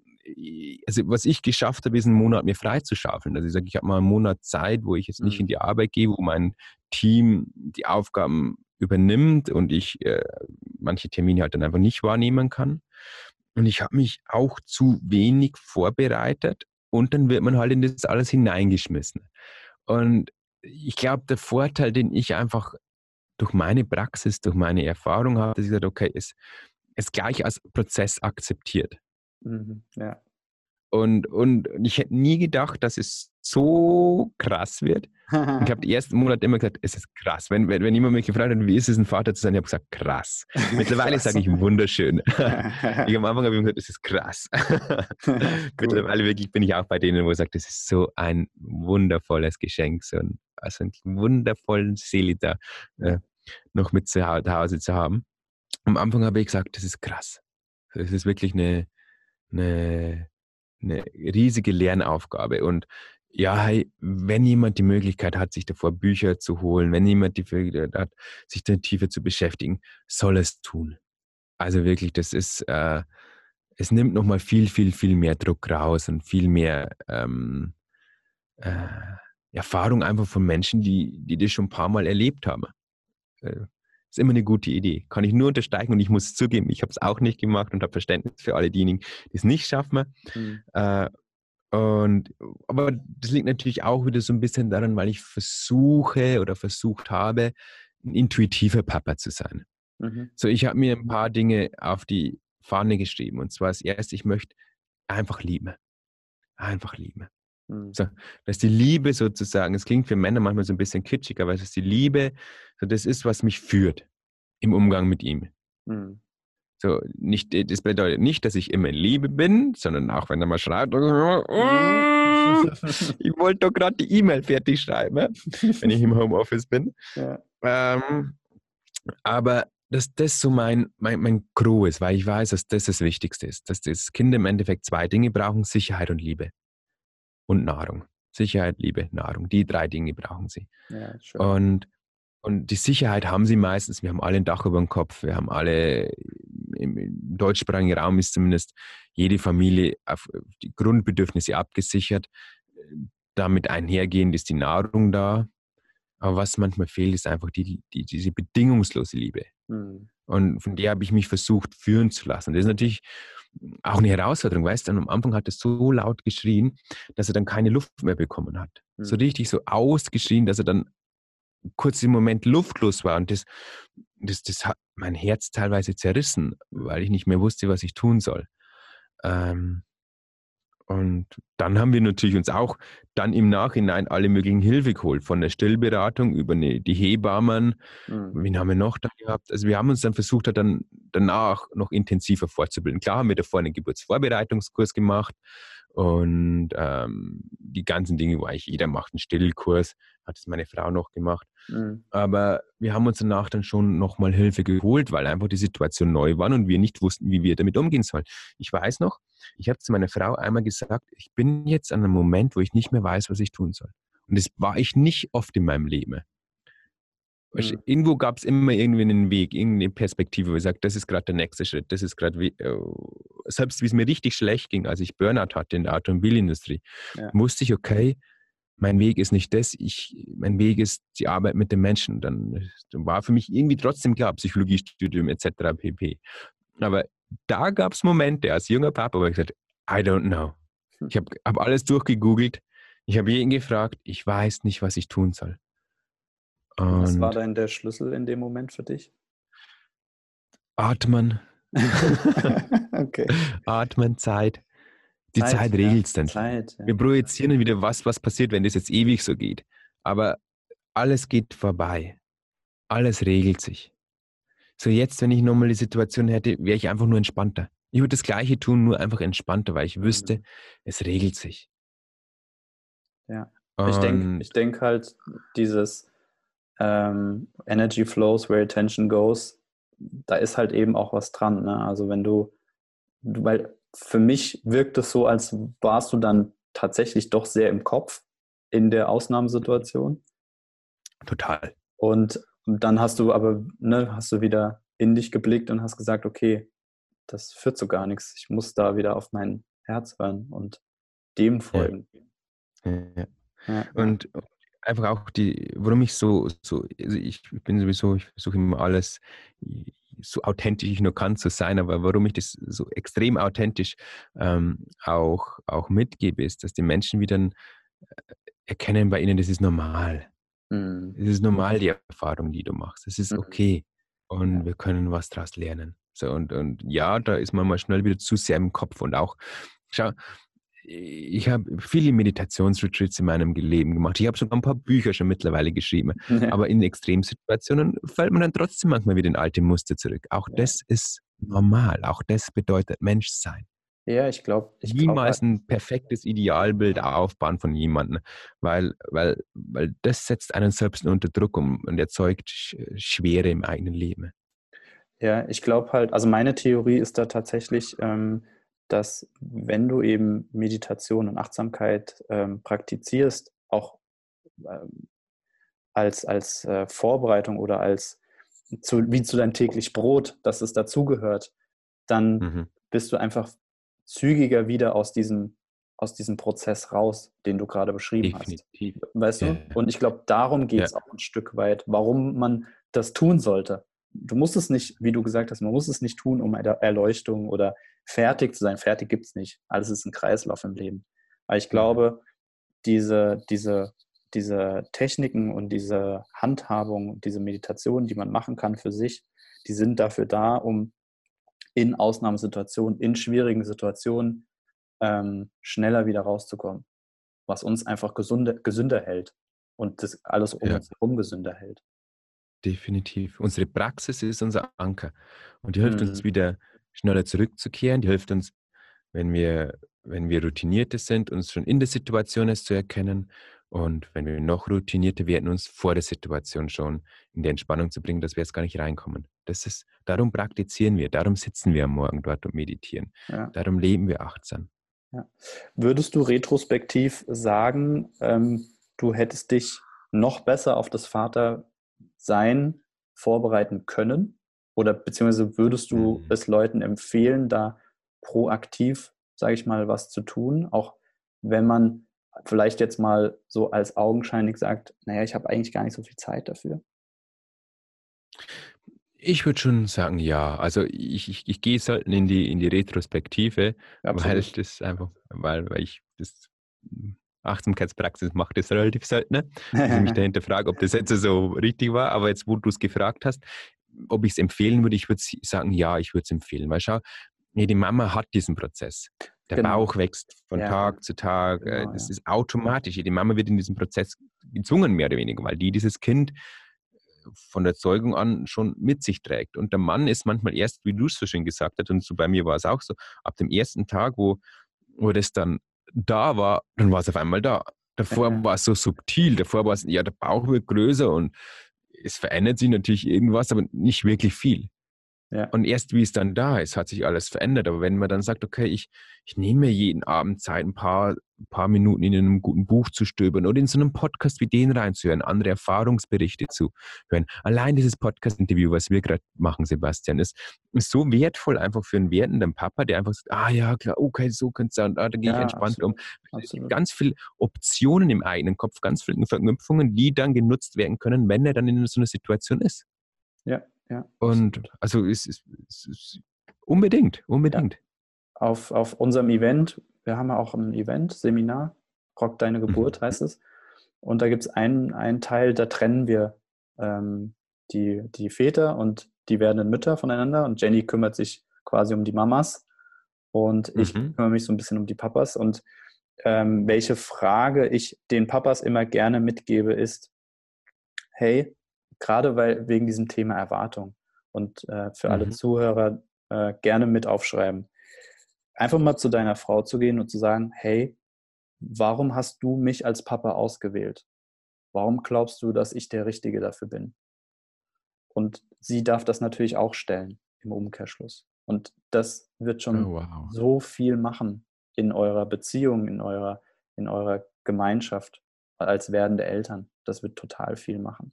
also was ich geschafft habe, ist einen Monat mir frei zu schaufeln. Also ich sage, ich habe mal einen Monat Zeit, wo ich jetzt nicht mhm. in die Arbeit gehe, wo mein Team die Aufgaben übernimmt und ich äh, manche Termine halt dann einfach nicht wahrnehmen kann. Und ich habe mich auch zu wenig vorbereitet und dann wird man halt in das alles hineingeschmissen. Und ich glaube, der Vorteil, den ich einfach durch meine Praxis, durch meine Erfahrung habe, dass ich gesagt okay, es, es gleich als Prozess akzeptiert. Mhm, ja. Und, und ich hätte nie gedacht, dass es so krass wird. ich habe die ersten Monate immer gesagt, es ist krass. Wenn, wenn, wenn jemand mich gefragt hat, wie ist es, ein Vater zu sein, ich habe gesagt, krass. Mittlerweile sage ich wunderschön. ich am Anfang habe ich gesagt, es ist krass. Mittlerweile wirklich bin ich auch bei denen, wo ich sage, das ist so ein wundervolles Geschenk, so ein, also einen wundervollen Seele da äh, noch mit zu Hause zu haben. Am Anfang habe ich gesagt, das ist krass. Das ist wirklich eine, eine, eine riesige Lernaufgabe. Und ja, hey, wenn jemand die Möglichkeit hat, sich davor Bücher zu holen, wenn jemand die Möglichkeit hat, sich da tiefer zu beschäftigen, soll es tun. Also wirklich, das ist, äh, es nimmt nochmal viel, viel, viel mehr Druck raus und viel mehr, ähm, äh, Erfahrung einfach von Menschen, die, die das schon ein paar Mal erlebt haben. Äh, ist immer eine gute Idee. Kann ich nur unterstreichen und ich muss zugeben, ich habe es auch nicht gemacht und habe Verständnis für alle diejenigen, die es nicht schaffen. Mhm. Äh, und, aber das liegt natürlich auch wieder so ein bisschen daran, weil ich versuche oder versucht habe, ein intuitiver Papa zu sein. Mhm. So, ich habe mir ein paar Dinge auf die Fahne geschrieben. Und zwar das erste, ich möchte einfach lieben. Einfach lieben. Mhm. So, dass die Liebe sozusagen, es klingt für Männer manchmal so ein bisschen kitschig, aber es ist die Liebe, so das ist, was mich führt im Umgang mit ihm. Mhm. So, nicht, das bedeutet nicht, dass ich immer in Liebe bin, sondern auch wenn er mal schreibt, mhm. ich wollte doch gerade die E-Mail fertig schreiben, wenn ich im Homeoffice bin. Ja. Ähm, aber dass das so mein, mein, mein Crew ist, weil ich weiß, dass das das Wichtigste ist. Dass das Kinder im Endeffekt zwei Dinge brauchen, Sicherheit und Liebe. Und Nahrung. Sicherheit, Liebe, Nahrung. Die drei Dinge brauchen sie. Ja, und, und die Sicherheit haben sie meistens. Wir haben alle ein Dach über dem Kopf. Wir haben alle, im deutschsprachigen Raum ist zumindest jede Familie auf die Grundbedürfnisse abgesichert. Damit einhergehend ist die Nahrung da. Aber was manchmal fehlt, ist einfach die, die, diese bedingungslose Liebe. Mhm. Und von der habe ich mich versucht führen zu lassen. Das ist natürlich auch eine Herausforderung, weißt du, am Anfang hat er so laut geschrien, dass er dann keine Luft mehr bekommen hat. Mhm. So richtig so ausgeschrien, dass er dann kurz im Moment luftlos war. Und das, das, das hat mein Herz teilweise zerrissen, weil ich nicht mehr wusste, was ich tun soll. Ähm, und dann haben wir natürlich uns auch dann im Nachhinein alle möglichen Hilfe geholt, von der Stillberatung über eine, die Hebammen. Mhm. Wen haben wir noch da gehabt? Also wir haben uns dann versucht, dann danach noch intensiver fortzubilden. Klar haben wir davor einen Geburtsvorbereitungskurs gemacht und ähm, die ganzen Dinge, wo eigentlich jeder macht, einen Stillkurs, hat es meine Frau noch gemacht. Mhm. Aber wir haben uns danach dann schon nochmal Hilfe geholt, weil einfach die Situation neu war und wir nicht wussten, wie wir damit umgehen sollen. Ich weiß noch, ich habe zu meiner Frau einmal gesagt, ich bin jetzt an einem Moment, wo ich nicht mehr weiß, was ich tun soll. Und das war ich nicht oft in meinem Leben. Mhm. Irgendwo gab es immer irgendwie einen Weg, irgendeine Perspektive, wo ich sage, das ist gerade der nächste Schritt, das ist gerade, äh, selbst wie es mir richtig schlecht ging, als ich Burnout hatte in der Automobilindustrie, ja. wusste ich, okay, mein Weg ist nicht das, ich, mein Weg ist die Arbeit mit den Menschen. Dann, dann war für mich irgendwie trotzdem klar, Psychologiestudium etc. pp. Aber da gab es Momente als junger Papa, wo ich gesagt I don't know. Hm. Ich habe hab alles durchgegoogelt. Ich habe jeden gefragt, ich weiß nicht, was ich tun soll. Und was war denn der Schlüssel in dem Moment für dich? Atmen. okay. Atmen, Zeit. Die Zeit, Zeit regelt es dann. Zeit, ja. Wir projizieren wieder, was, was passiert, wenn das jetzt ewig so geht. Aber alles geht vorbei. Alles regelt sich. So jetzt, wenn ich nochmal die Situation hätte, wäre ich einfach nur entspannter. Ich würde das Gleiche tun, nur einfach entspannter, weil ich wüsste, mhm. es regelt sich. Ja. Und ich denke ich denk halt, dieses ähm, Energy flows where attention goes, da ist halt eben auch was dran. Ne? Also wenn du, weil für mich wirkt es so, als warst du dann tatsächlich doch sehr im Kopf in der Ausnahmesituation. Total. Und dann hast du aber, ne, hast du wieder in dich geblickt und hast gesagt, okay, das führt zu gar nichts. Ich muss da wieder auf mein Herz hören und dem folgen. Ja. Ja. Ja. Und einfach auch die, warum ich so, so also ich bin sowieso, ich versuche immer alles so authentisch ich nur kann zu sein, aber warum ich das so extrem authentisch ähm, auch, auch mitgebe, ist, dass die Menschen wieder äh, erkennen bei ihnen, das ist normal. Mhm. Es ist normal, die Erfahrung, die du machst. Es ist mhm. okay. Und ja. wir können was daraus lernen. So, und, und ja, da ist man mal schnell wieder zu sehr im Kopf. Und auch, schau, ich habe viele Meditationsretreats in meinem Leben gemacht. Ich habe sogar ein paar Bücher schon mittlerweile geschrieben. Ja. Aber in Extremsituationen fällt man dann trotzdem manchmal wieder in alte Muster zurück. Auch ja. das ist normal. Auch das bedeutet Menschsein. Ja, ich glaube. Niemals glaub, ein perfektes Idealbild aufbauen von jemandem, weil, weil, weil das setzt einen selbst unter Druck und erzeugt Schwere im eigenen Leben. Ja, ich glaube halt, also meine Theorie ist da tatsächlich, ähm, dass wenn du eben Meditation und Achtsamkeit ähm, praktizierst, auch ähm, als, als äh, Vorbereitung oder als zu, wie zu deinem täglich Brot, dass es dazugehört, dann mhm. bist du einfach zügiger wieder aus diesem aus diesem Prozess raus, den du gerade beschrieben Definitiv. hast. Weißt du? Ja. Und ich glaube, darum geht es ja. auch ein Stück weit, warum man das tun sollte. Du musst es nicht, wie du gesagt hast, man muss es nicht tun, um Erleuchtung oder fertig zu sein. Fertig gibt es nicht. Alles ist ein Kreislauf im Leben. Weil ich glaube, diese, diese, diese Techniken und diese Handhabung, diese Meditation, die man machen kann für sich, die sind dafür da, um in Ausnahmesituationen, in schwierigen Situationen ähm, schneller wieder rauszukommen, was uns einfach gesunder, gesünder hält und das alles um ja. uns herum gesünder hält. Definitiv. Unsere Praxis ist unser Anker und die hilft mhm. uns wieder schneller zurückzukehren. Die hilft uns, wenn wir, wenn wir routinierter sind, uns schon in der Situation es zu erkennen und wenn wir noch routinierter werden, uns vor der Situation schon in die Entspannung zu bringen, dass wir jetzt gar nicht reinkommen. Das ist, darum praktizieren wir, darum sitzen wir am Morgen dort und meditieren. Ja. Darum leben wir achtsam. Ja. Würdest du retrospektiv sagen, ähm, du hättest dich noch besser auf das Vatersein vorbereiten können? Oder beziehungsweise würdest du mhm. es Leuten empfehlen, da proaktiv, sage ich mal, was zu tun? Auch wenn man vielleicht jetzt mal so als augenscheinlich sagt, naja, ich habe eigentlich gar nicht so viel Zeit dafür. Ich würde schon sagen, ja. Also ich, ich, ich gehe selten in die, in die Retrospektive, Absolut. weil das einfach, weil, weil ich das Achtsamkeitspraxis mache das relativ selten. Ne? Also ich mich dahinter frage, ob das jetzt so richtig war, aber jetzt, wo du es gefragt hast, ob ich es empfehlen würde, ich würde sagen, ja, ich würde es empfehlen. Weil schau, die Mama hat diesen Prozess. Der genau. Bauch wächst von ja. Tag zu Tag. Äh, genau, das ja. ist automatisch. Die Mama wird in diesem Prozess gezwungen, mehr oder weniger, weil die dieses Kind von der Zeugung an schon mit sich trägt. Und der Mann ist manchmal erst, wie du es so schön gesagt hast, und so bei mir war es auch so, ab dem ersten Tag, wo, wo das dann da war, dann war es auf einmal da. Davor mhm. war es so subtil, davor war es, ja, der Bauch wird größer und es verändert sich natürlich irgendwas, aber nicht wirklich viel. Ja. Und erst wie es dann da ist, hat sich alles verändert. Aber wenn man dann sagt, okay, ich, ich nehme mir jeden Abend Zeit, ein paar, paar Minuten in einem guten Buch zu stöbern oder in so einem Podcast wie den reinzuhören, andere Erfahrungsberichte zu hören. Allein dieses Podcast-Interview, was wir gerade machen, Sebastian, ist, ist so wertvoll einfach für einen werdenden Papa, der einfach sagt, ah ja, klar, okay, so könnte es sein, ah, da gehe ich ja, entspannt absolut, um. Absolut. Ganz viele Optionen im eigenen Kopf, ganz viele Verknüpfungen, die dann genutzt werden können, wenn er dann in so einer Situation ist. Ja, ja. Und also es ist, es ist unbedingt, unbedingt. Ja. Auf, auf unserem Event, wir haben ja auch ein Event, Seminar, Rock Deine Geburt mhm. heißt es. Und da gibt es einen, einen Teil, da trennen wir ähm, die, die Väter und die werdenden Mütter voneinander. Und Jenny kümmert sich quasi um die Mamas und ich mhm. kümmere mich so ein bisschen um die Papas. Und ähm, welche Frage ich den Papas immer gerne mitgebe, ist, hey, gerade weil wegen diesem Thema Erwartung und äh, für mhm. alle Zuhörer äh, gerne mit aufschreiben. Einfach mal zu deiner Frau zu gehen und zu sagen, hey, warum hast du mich als Papa ausgewählt? Warum glaubst du, dass ich der Richtige dafür bin? Und sie darf das natürlich auch stellen im Umkehrschluss. Und das wird schon oh, wow. so viel machen in eurer Beziehung, in eurer, in eurer Gemeinschaft als werdende Eltern. Das wird total viel machen.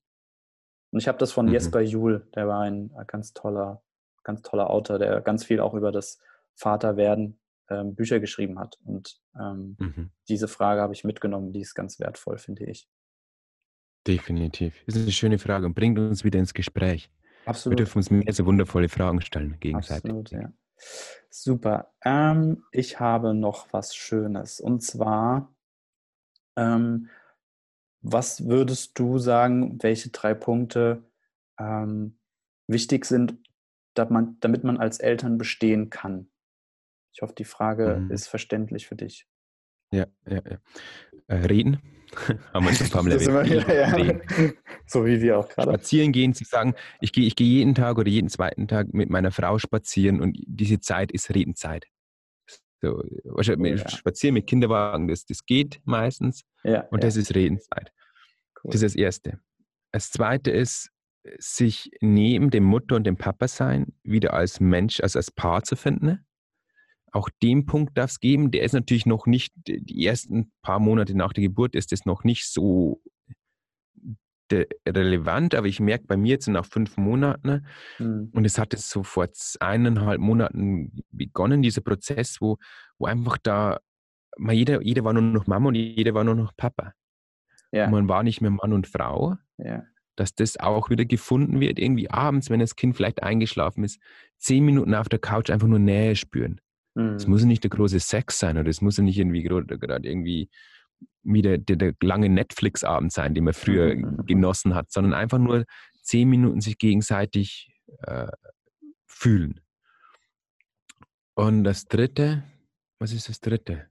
Und ich habe das von mhm. Jesper Juhl, der war ein ganz toller, ganz toller Autor, der ganz viel auch über das Vaterwerden ähm, Bücher geschrieben hat. Und ähm, mhm. diese Frage habe ich mitgenommen, die ist ganz wertvoll, finde ich. Definitiv. Das ist eine schöne Frage und bringt uns wieder ins Gespräch. Absolut. Wir dürfen uns mehr so wundervolle Fragen stellen gegenseitig. Absolut, ja. Super. Ähm, ich habe noch was Schönes. Und zwar ähm, was würdest du sagen, welche drei Punkte ähm, wichtig sind, damit man, damit man als Eltern bestehen kann? Ich hoffe, die Frage mhm. ist verständlich für dich. Ja, ja, ja. Äh, reden. Haben wir schon ein paar Mal erwähnt. Ja. So wie wir auch gerade. Spazieren gehen, zu sagen, ich gehe ich geh jeden Tag oder jeden zweiten Tag mit meiner Frau spazieren und diese Zeit ist Redenzeit. So, wahrscheinlich ja. spazieren mit Kinderwagen, das, das geht meistens. Ja, und das ist Redenzeit. Cool. Das ist das Erste. Das Zweite ist, sich neben dem Mutter und dem Papa sein wieder als Mensch, also als Paar zu finden. Auch den Punkt darf es geben. Der ist natürlich noch nicht, die ersten paar Monate nach der Geburt ist es noch nicht so relevant, aber ich merke bei mir jetzt nach fünf Monaten mhm. und es hat jetzt so vor eineinhalb Monaten begonnen, dieser Prozess, wo, wo einfach da man, jeder, jeder war nur noch Mama und jeder war nur noch Papa. Ja. man war nicht mehr Mann und Frau. Ja. Dass das auch wieder gefunden wird, irgendwie abends, wenn das Kind vielleicht eingeschlafen ist, zehn Minuten auf der Couch einfach nur Nähe spüren. Es mhm. muss nicht der große Sex sein oder es muss nicht irgendwie gerade irgendwie wie der, der, der lange Netflix-Abend sein, den man früher mhm. mhm, mhm. genossen hat, sondern einfach nur zehn Minuten sich gegenseitig äh, fühlen. Und das dritte, was ist das dritte?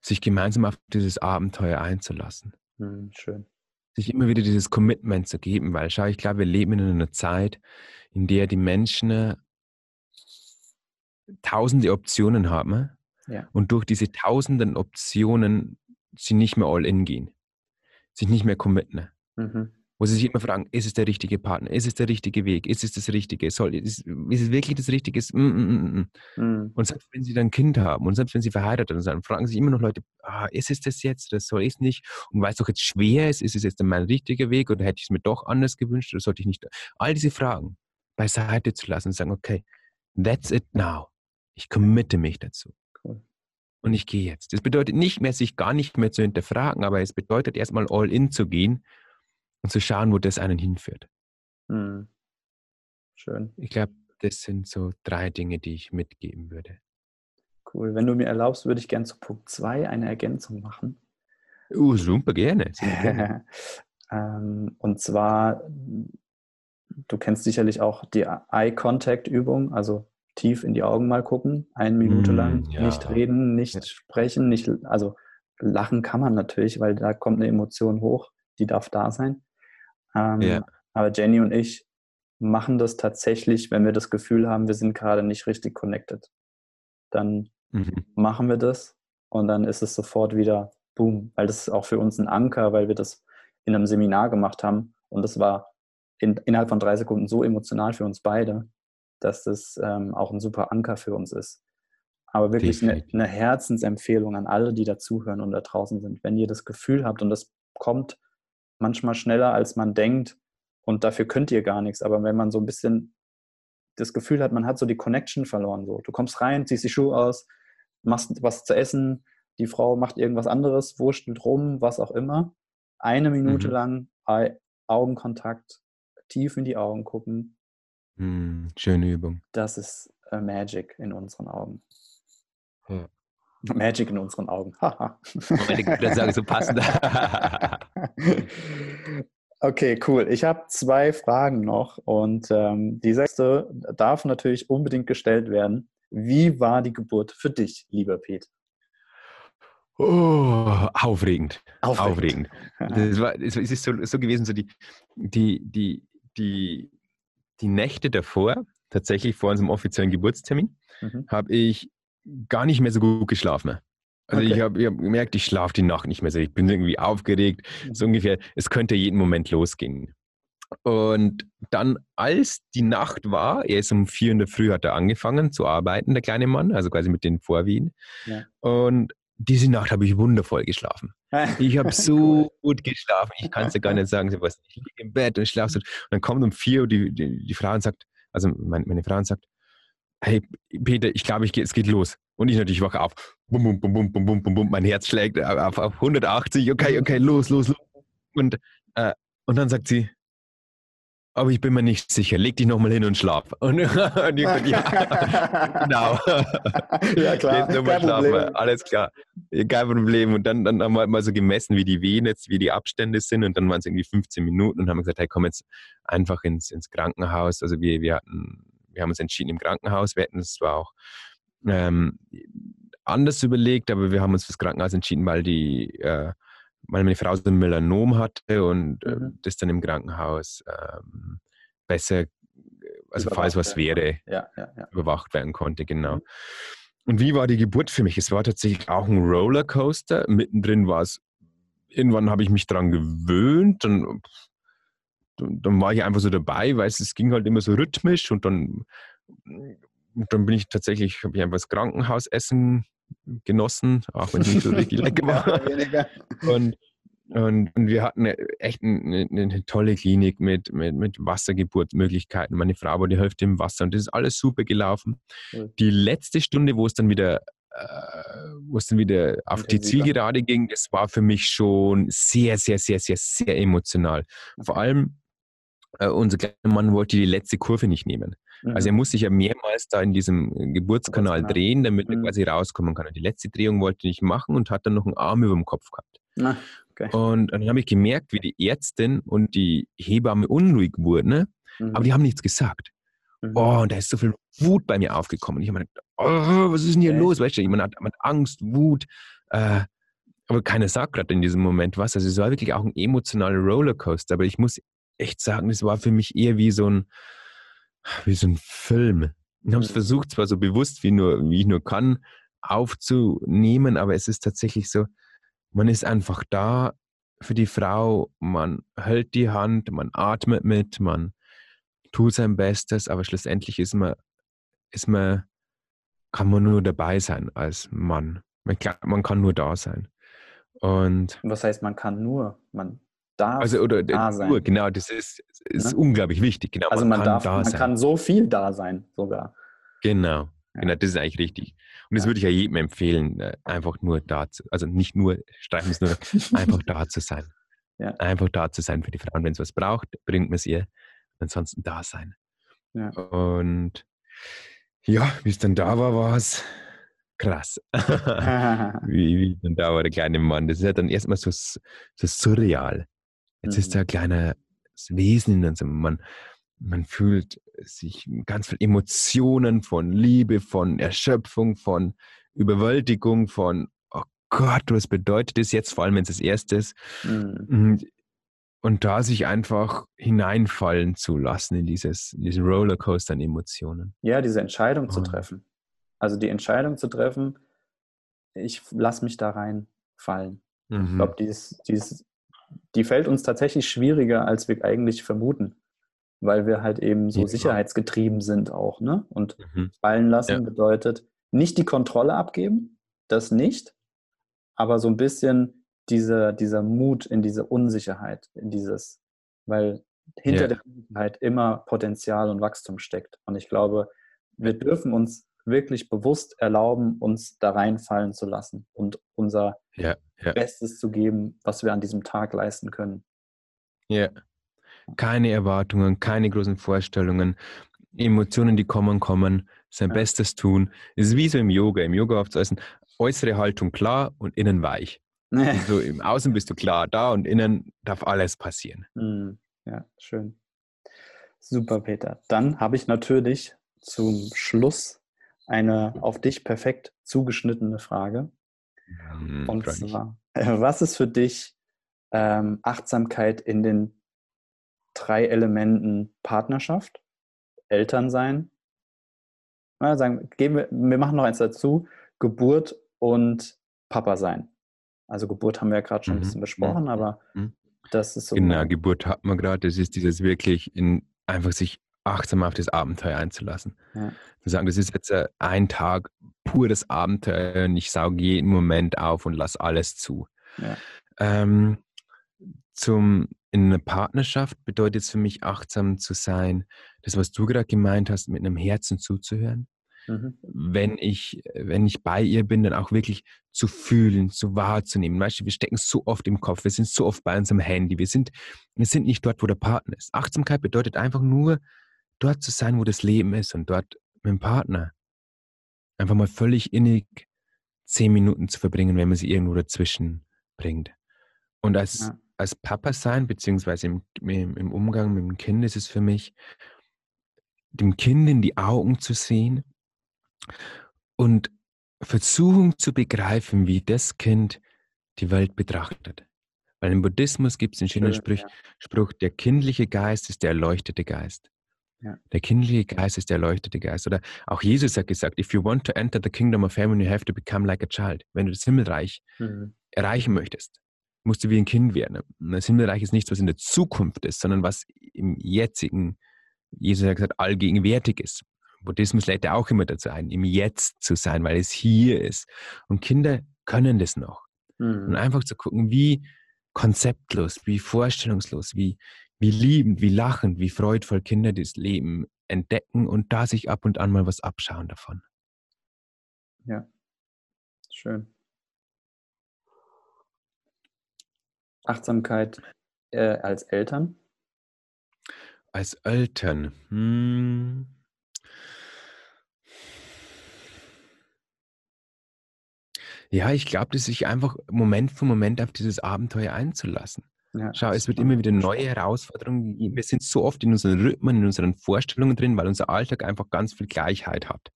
Sich gemeinsam auf dieses Abenteuer einzulassen. Mhm, schön. Sich immer wieder dieses Commitment zu geben, weil schau, ich glaube, wir leben in einer Zeit, in der die Menschen tausende Optionen haben ja. und durch diese tausenden Optionen sie nicht mehr all in gehen, sich nicht mehr committen. Mhm. Wo sie sich immer fragen, ist es der richtige Partner? Ist es der richtige Weg? Ist es das Richtige? Soll, ist, ist es wirklich das Richtige? Mm, mm, mm, mhm. Und selbst wenn sie dann ein Kind haben und selbst wenn sie verheiratet sind, fragen sich immer noch Leute, ah, ist es das jetzt oder soll ich es nicht? Und weil es doch jetzt schwer ist, ist es jetzt mein richtiger Weg oder hätte ich es mir doch anders gewünscht oder sollte ich nicht? All diese Fragen beiseite zu lassen und sagen, okay, that's it now. Ich committe mich dazu. Cool. Und ich gehe jetzt. Das bedeutet nicht mehr, sich gar nicht mehr zu hinterfragen, aber es bedeutet erstmal all in zu gehen und zu schauen, wo das einen hinführt. Hm. Schön. Ich glaube, das sind so drei Dinge, die ich mitgeben würde. Cool. Wenn du mir erlaubst, würde ich gerne zu Punkt 2 eine Ergänzung machen. Uh, super gerne. Super gerne. ähm, und zwar, du kennst sicherlich auch die Eye-Contact-Übung, also tief in die Augen mal gucken, eine Minute mm, lang, ja. nicht reden, nicht ja. sprechen, nicht, also lachen kann man natürlich, weil da kommt eine Emotion hoch, die darf da sein. Ähm, ja. Aber Jenny und ich machen das tatsächlich, wenn wir das Gefühl haben, wir sind gerade nicht richtig connected. Dann mhm. machen wir das und dann ist es sofort wieder boom, weil das ist auch für uns ein Anker, weil wir das in einem Seminar gemacht haben und das war in, innerhalb von drei Sekunden so emotional für uns beide, dass das ähm, auch ein super Anker für uns ist. Aber wirklich eine, eine, Herzensempfehlung an alle, die dazuhören und da draußen sind. Wenn ihr das Gefühl habt, und das kommt manchmal schneller, als man denkt, und dafür könnt ihr gar nichts, aber wenn man so ein bisschen das Gefühl hat, man hat so die Connection verloren, so. Du kommst rein, ziehst die Schuhe aus, machst was zu essen, die Frau macht irgendwas anderes, wurschtelt rum, was auch immer. Eine Minute mhm. lang Augenkontakt, tief in die Augen gucken, hm, schöne Übung. Das ist äh, Magic in unseren Augen. Ja. Magic in unseren Augen. das sage so passend. okay, cool. Ich habe zwei Fragen noch und ähm, die sechste darf natürlich unbedingt gestellt werden. Wie war die Geburt für dich, lieber Pete? Oh, aufregend. Aufregend. aufregend. Das war, es ist so, so gewesen, so die, die, die, die die Nächte davor, tatsächlich vor unserem offiziellen Geburtstermin, mhm. habe ich gar nicht mehr so gut geschlafen. Also okay. ich habe hab gemerkt, ich schlafe die Nacht nicht mehr so. Ich bin irgendwie aufgeregt. Mhm. So ungefähr, es könnte jeden Moment losgehen. Und dann, als die Nacht war, er ist um vier in der Früh hat er angefangen zu arbeiten, der kleine Mann, also quasi mit den Vorwehen. Ja. Und diese Nacht habe ich wundervoll geschlafen. Ich habe so cool. gut geschlafen. Ich kann es dir gar nicht sagen. Ich liege im Bett und schlafe so. Und dann kommt um vier Uhr die, die, die Frau und sagt, also meine, meine Frau und sagt, hey Peter, ich glaube, ich, es geht los. Und ich natürlich wache auf. Bum, bum, bum, bum, bum, bum, bum, Mein Herz schlägt auf, auf 180. Okay, okay, los, los, los. Und, äh, und dann sagt sie, aber ich bin mir nicht sicher. Leg dich nochmal hin und schlaf. Und, und ich ja, genau. Ja, klar. Jetzt nochmal schlafen. Problem. Alles klar. Kein Problem. Und dann, dann haben wir mal so gemessen, wie die Wehen jetzt, wie die Abstände sind. Und dann waren es irgendwie 15 Minuten und haben gesagt, hey, komm jetzt einfach ins, ins Krankenhaus. Also wir, wir hatten, wir haben uns entschieden im Krankenhaus. Wir hätten es zwar auch ähm, anders überlegt, aber wir haben uns fürs Krankenhaus entschieden, weil die äh, weil meine Frau so ein Melanom hatte und äh, mhm. das dann im Krankenhaus ähm, besser, also falls was wäre, ja, ja, ja. überwacht werden konnte, genau. Mhm. Und wie war die Geburt für mich? Es war tatsächlich auch ein Rollercoaster. Mittendrin war es, irgendwann habe ich mich daran gewöhnt, dann, dann war ich einfach so dabei, weil es, es ging halt immer so rhythmisch und dann, dann bin ich tatsächlich, habe ich einfach das Krankenhausessen genossen, auch wenn es nicht so richtig lecker war. Und, und, und, wir hatten echt eine, eine, tolle Klinik mit, mit, mit Wassergeburtsmöglichkeiten. Meine Frau war die Hälfte im Wasser und das ist alles super gelaufen. Die letzte Stunde, wo es dann wieder äh, wo es dann wieder auf die Zielgerade ging, das war für mich schon sehr, sehr, sehr, sehr, sehr emotional. Vor allem, äh, unser kleiner Mann wollte die letzte Kurve nicht nehmen. Mhm. Also er mhm. muss sich ja mehrmals da in diesem Geburtskanal drehen, damit mhm. er quasi rauskommen kann. Und die letzte Drehung wollte nicht machen und hat dann noch einen Arm über dem Kopf gehabt. Na, okay. Und dann habe ich gemerkt, wie die Ärztin und die Hebamme unruhig wurden, ne? mhm. aber die haben nichts gesagt. Mhm. Oh, und da ist so viel Wut bei mir aufgekommen. Ich habe mir gedacht, oh, was ist denn hier okay. los? Weißt du, jemand hat, hat Angst, Wut, äh, aber keiner sagt gerade in diesem Moment was. Also es war wirklich auch ein emotionaler Rollercoaster. Aber ich muss echt sagen, es war für mich eher wie so ein, wie so ein Film. Ich habe es mhm. versucht, zwar so bewusst wie, nur, wie ich nur kann, aufzunehmen, aber es ist tatsächlich so, man ist einfach da für die Frau, man hält die Hand, man atmet mit, man tut sein Bestes, aber schlussendlich ist man, ist man, kann man nur dabei sein als Mann. Man, man kann nur da sein. Und was heißt, man kann nur? Man darf also, oder, da sein. Nur, genau, das ist, ist ne? unglaublich wichtig. Genau, also man, man darf, man sein. kann so viel da sein sogar. Genau, ja. genau, das ist eigentlich richtig. Und das ja. würde ich ja jedem empfehlen, äh, einfach nur da zu, also nicht nur, streichen es nur, einfach da zu sein. Ja. Einfach da zu sein für die Frauen. Wenn es was braucht, bringt man es ihr. Ansonsten da sein. Ja. Und ja, wie es dann da war, war es krass. wie, wie dann da war der kleine Mann. Das ist ja dann erstmal so, so surreal. Jetzt mhm. ist da ein kleiner Wesen in uns. Man, man fühlt sich ganz viel Emotionen von Liebe, von Erschöpfung, von Überwältigung, von oh Gott, was bedeutet das jetzt, vor allem wenn es das erste ist. Mhm. Und, und, da sich einfach hineinfallen zu lassen in dieses, diesen Rollercoaster an Emotionen. Ja, diese Entscheidung oh. zu treffen. Also die Entscheidung zu treffen, ich lasse mich da reinfallen. Mhm. Ich glaube, die, die, die fällt uns tatsächlich schwieriger, als wir eigentlich vermuten weil wir halt eben so ja, sicherheitsgetrieben sind auch. Ne? Und mhm. fallen lassen ja. bedeutet nicht die Kontrolle abgeben, das nicht, aber so ein bisschen diese, dieser Mut in diese Unsicherheit, in dieses, weil hinter ja. der Unsicherheit immer Potenzial und Wachstum steckt. Und ich glaube, wir dürfen uns wirklich bewusst erlauben, uns da reinfallen zu lassen und unser Bestes zu geben, was wir an diesem Tag leisten können. Ja, keine Erwartungen, keine großen Vorstellungen. Emotionen, die kommen, kommen, sein ja. Bestes tun. Es ist wie so im Yoga. Im Yoga heißen, äußere Haltung klar und innen weich. So im Außen bist du klar da und innen darf alles passieren. Hm. Ja, schön. Super, Peter. Dann habe ich natürlich zum Schluss eine auf dich perfekt zugeschnittene Frage. Hm, und zwar, was ist für dich ähm, Achtsamkeit in den drei Elementen Partnerschaft, Elternsein, ja, sagen, geben wir, wir machen noch eins dazu, Geburt und Papa sein. Also Geburt haben wir ja gerade schon ein mhm. bisschen besprochen, aber mhm. das ist so. Genau, Geburt hat man gerade, das ist dieses wirklich in einfach sich achtsam auf das Abenteuer einzulassen. Ja. Wir sagen, das ist jetzt ein Tag pures Abenteuer und ich sauge jeden Moment auf und lasse alles zu. Ja. Ähm, zum in einer Partnerschaft bedeutet es für mich, achtsam zu sein, das, was du gerade gemeint hast, mit einem Herzen zuzuhören. Mhm. Wenn, ich, wenn ich bei ihr bin, dann auch wirklich zu fühlen, zu wahrzunehmen. Weißt du, wir stecken so oft im Kopf, wir sind so oft bei unserem Handy, wir sind, wir sind nicht dort, wo der Partner ist. Achtsamkeit bedeutet einfach nur, dort zu sein, wo das Leben ist und dort mit dem Partner. Einfach mal völlig innig zehn Minuten zu verbringen, wenn man sie irgendwo dazwischen bringt. Und als, ja als Papa sein, beziehungsweise im, im, Umgang mit dem Kind ist es für mich, dem Kind in die Augen zu sehen und versuchen zu begreifen, wie das Kind die Welt betrachtet. Weil im Buddhismus gibt es einen schönen Spruch. Spruch, der kindliche Geist ist der erleuchtete Geist. Ja. Der kindliche Geist ist der erleuchtete Geist. Oder auch Jesus hat gesagt, if you want to enter the kingdom of heaven, you have to become like a child. Wenn du das Himmelreich mhm. erreichen möchtest, musst du wie ein Kind werden. Das Himmelreich ist nichts, was in der Zukunft ist, sondern was im jetzigen, Jesus hat gesagt, allgegenwärtig ist. Buddhismus lädt ja auch immer dazu ein, im Jetzt zu sein, weil es hier ist. Und Kinder können das noch. Mhm. Und einfach zu gucken, wie konzeptlos, wie vorstellungslos, wie, wie liebend, wie lachend, wie freudvoll Kinder das Leben entdecken und da sich ab und an mal was abschauen davon. Ja, Schön. Achtsamkeit äh, als Eltern? Als Eltern. Hm. Ja, ich glaube, dass sich einfach Moment für Moment auf dieses Abenteuer einzulassen. Ja, Schau, es wird immer wieder neue Herausforderungen geben. Wir sind so oft in unseren Rhythmen, in unseren Vorstellungen drin, weil unser Alltag einfach ganz viel Gleichheit hat.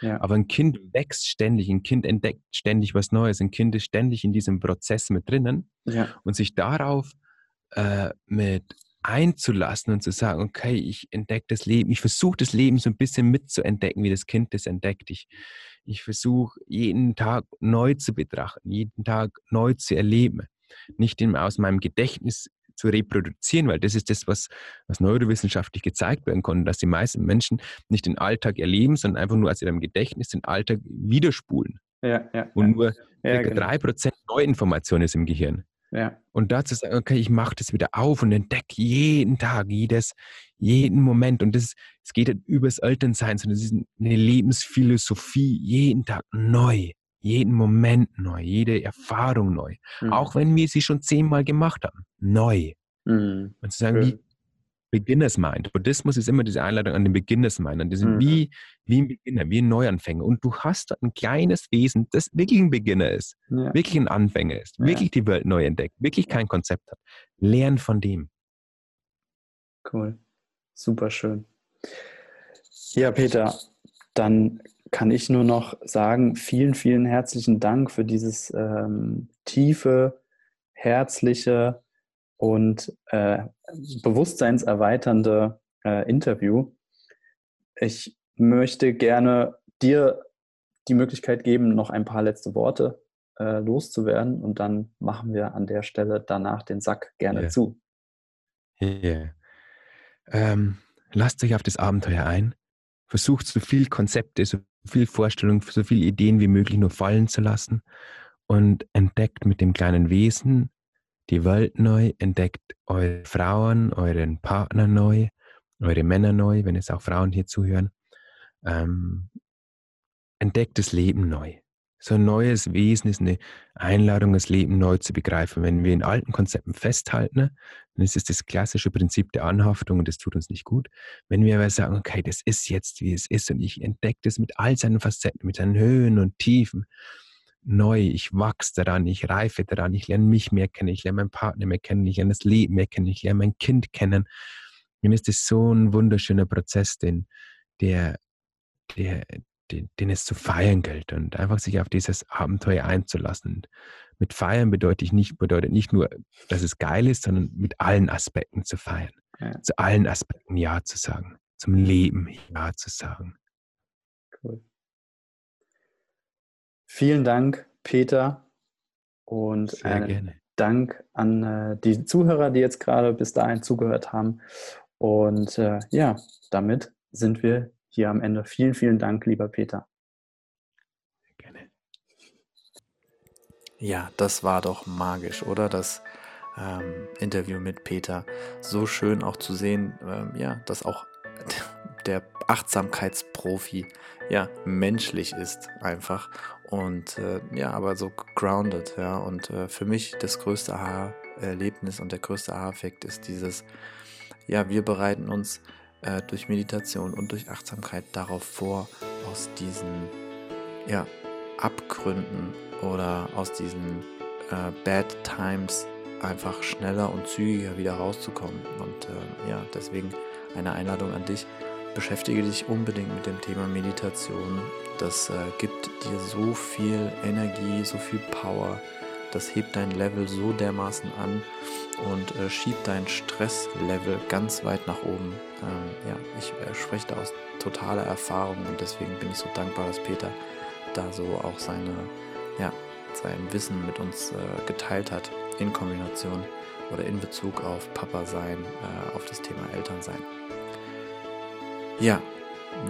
Ja. Aber ein Kind wächst ständig, ein Kind entdeckt ständig was Neues, ein Kind ist ständig in diesem Prozess mit drinnen ja. und sich darauf äh, mit einzulassen und zu sagen, okay, ich entdecke das Leben, ich versuche das Leben so ein bisschen mitzuentdecken, wie das Kind das entdeckt. Ich, ich versuche jeden Tag neu zu betrachten, jeden Tag neu zu erleben. Nicht aus meinem Gedächtnis zu reproduzieren, weil das ist das, was, was neurowissenschaftlich gezeigt werden konnte, dass die meisten Menschen nicht den Alltag erleben, sondern einfach nur aus ihrem Gedächtnis den Alltag widerspulen. Ja, ja, und nur ja, genau. 3% Neuinformation ist im Gehirn. Ja. Und dazu sagen, okay, ich mache das wieder auf und entdecke jeden Tag, jedes, jeden Moment. Und das, es geht nicht übers Elternsein, sondern es ist eine Lebensphilosophie, jeden Tag neu, jeden Moment neu, jede Erfahrung neu. Mhm. Auch wenn wir sie schon zehnmal gemacht haben, neu. Mhm. Und zu sagen, wie, Beginners Mind. Buddhismus ist immer diese Einladung an den Beginners Mind. Und die sind mhm. wie, wie ein Beginner, wie ein Neuanfänger. Und du hast ein kleines Wesen, das wirklich ein Beginner ist, ja. wirklich ein Anfänger ist, ja. wirklich die Welt neu entdeckt, wirklich kein Konzept hat. Lern von dem. Cool. Super schön. Ja, Peter, dann kann ich nur noch sagen, vielen, vielen herzlichen Dank für dieses ähm, tiefe, herzliche, und äh, bewusstseinserweiternde äh, Interview. Ich möchte gerne dir die Möglichkeit geben, noch ein paar letzte Worte äh, loszuwerden und dann machen wir an der Stelle danach den Sack gerne yeah. zu. Yeah. Ähm, lasst euch auf das Abenteuer ein. Versucht so viel Konzepte, so viel Vorstellungen, so viele Ideen wie möglich nur fallen zu lassen und entdeckt mit dem kleinen Wesen die Welt neu, entdeckt eure Frauen, euren Partner neu, eure Männer neu, wenn es auch Frauen hier zuhören. Ähm, entdeckt das Leben neu. So ein neues Wesen ist eine Einladung, das Leben neu zu begreifen. Wenn wir in alten Konzepten festhalten, dann ist es das klassische Prinzip der Anhaftung und das tut uns nicht gut. Wenn wir aber sagen, okay, das ist jetzt, wie es ist und ich entdecke das mit all seinen Facetten, mit seinen Höhen und Tiefen, neu, ich wachse daran, ich reife daran, ich lerne mich mehr kennen, ich lerne meinen Partner mehr kennen, ich lerne das Leben mehr kennen, ich lerne mein Kind kennen. Dann ist es so ein wunderschöner Prozess, den, der, der, den, den es zu feiern gilt und einfach sich auf dieses Abenteuer einzulassen. Und mit feiern bedeutet, ich nicht, bedeutet nicht nur, dass es geil ist, sondern mit allen Aspekten zu feiern. Ja. Zu allen Aspekten Ja zu sagen. Zum Leben Ja zu sagen. Cool. Vielen Dank, Peter. Und Sehr gerne. Dank an äh, die Zuhörer, die jetzt gerade bis dahin zugehört haben. Und äh, ja, damit sind wir hier am Ende. Vielen, vielen Dank, lieber Peter. Gerne. Ja, das war doch magisch, oder? Das ähm, Interview mit Peter. So schön auch zu sehen, ähm, ja, dass auch der Achtsamkeitsprofi ja menschlich ist einfach und äh, ja, aber so grounded, ja. Und äh, für mich das größte Aha-Erlebnis und der größte Aha-Effekt ist dieses, ja, wir bereiten uns äh, durch Meditation und durch Achtsamkeit darauf vor, aus diesen, ja, Abgründen oder aus diesen äh, Bad Times einfach schneller und zügiger wieder rauszukommen. Und äh, ja, deswegen eine Einladung an dich. Beschäftige dich unbedingt mit dem Thema Meditation, das äh, gibt dir so viel Energie, so viel Power. Das hebt dein Level so dermaßen an und äh, schiebt dein Stresslevel ganz weit nach oben. Ähm, ja, ich äh, spreche da aus totaler Erfahrung und deswegen bin ich so dankbar, dass Peter da so auch seine, ja, sein Wissen mit uns äh, geteilt hat in Kombination oder in Bezug auf Papa sein, äh, auf das Thema Elternsein. Ja,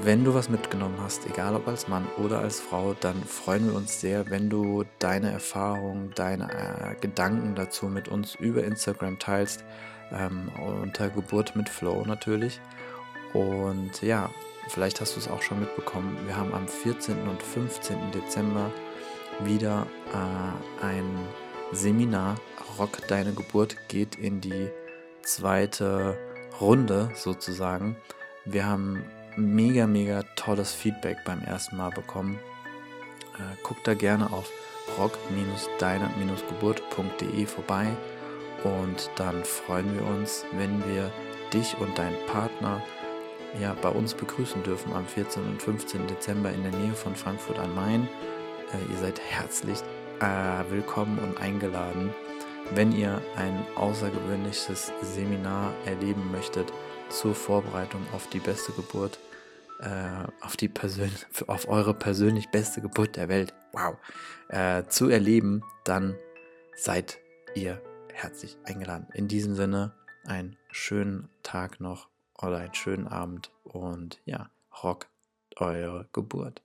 wenn du was mitgenommen hast, egal ob als Mann oder als Frau, dann freuen wir uns sehr, wenn du deine Erfahrungen, deine äh, Gedanken dazu mit uns über Instagram teilst, ähm, unter Geburt mit Flow natürlich. Und ja, vielleicht hast du es auch schon mitbekommen, wir haben am 14. und 15. Dezember wieder äh, ein Seminar. Rock deine Geburt geht in die zweite Runde sozusagen. Wir haben mega, mega tolles Feedback beim ersten Mal bekommen. Äh, guck da gerne auf rock-deine-geburt.de vorbei und dann freuen wir uns, wenn wir dich und deinen Partner ja, bei uns begrüßen dürfen am 14. und 15. Dezember in der Nähe von Frankfurt am Main. Äh, ihr seid herzlich äh, willkommen und eingeladen. Wenn ihr ein außergewöhnliches Seminar erleben möchtet zur Vorbereitung auf die beste Geburt, äh, auf, die Persön auf eure persönlich beste Geburt der Welt, wow, äh, zu erleben, dann seid ihr herzlich eingeladen. In diesem Sinne, einen schönen Tag noch oder einen schönen Abend und ja, rock eure Geburt.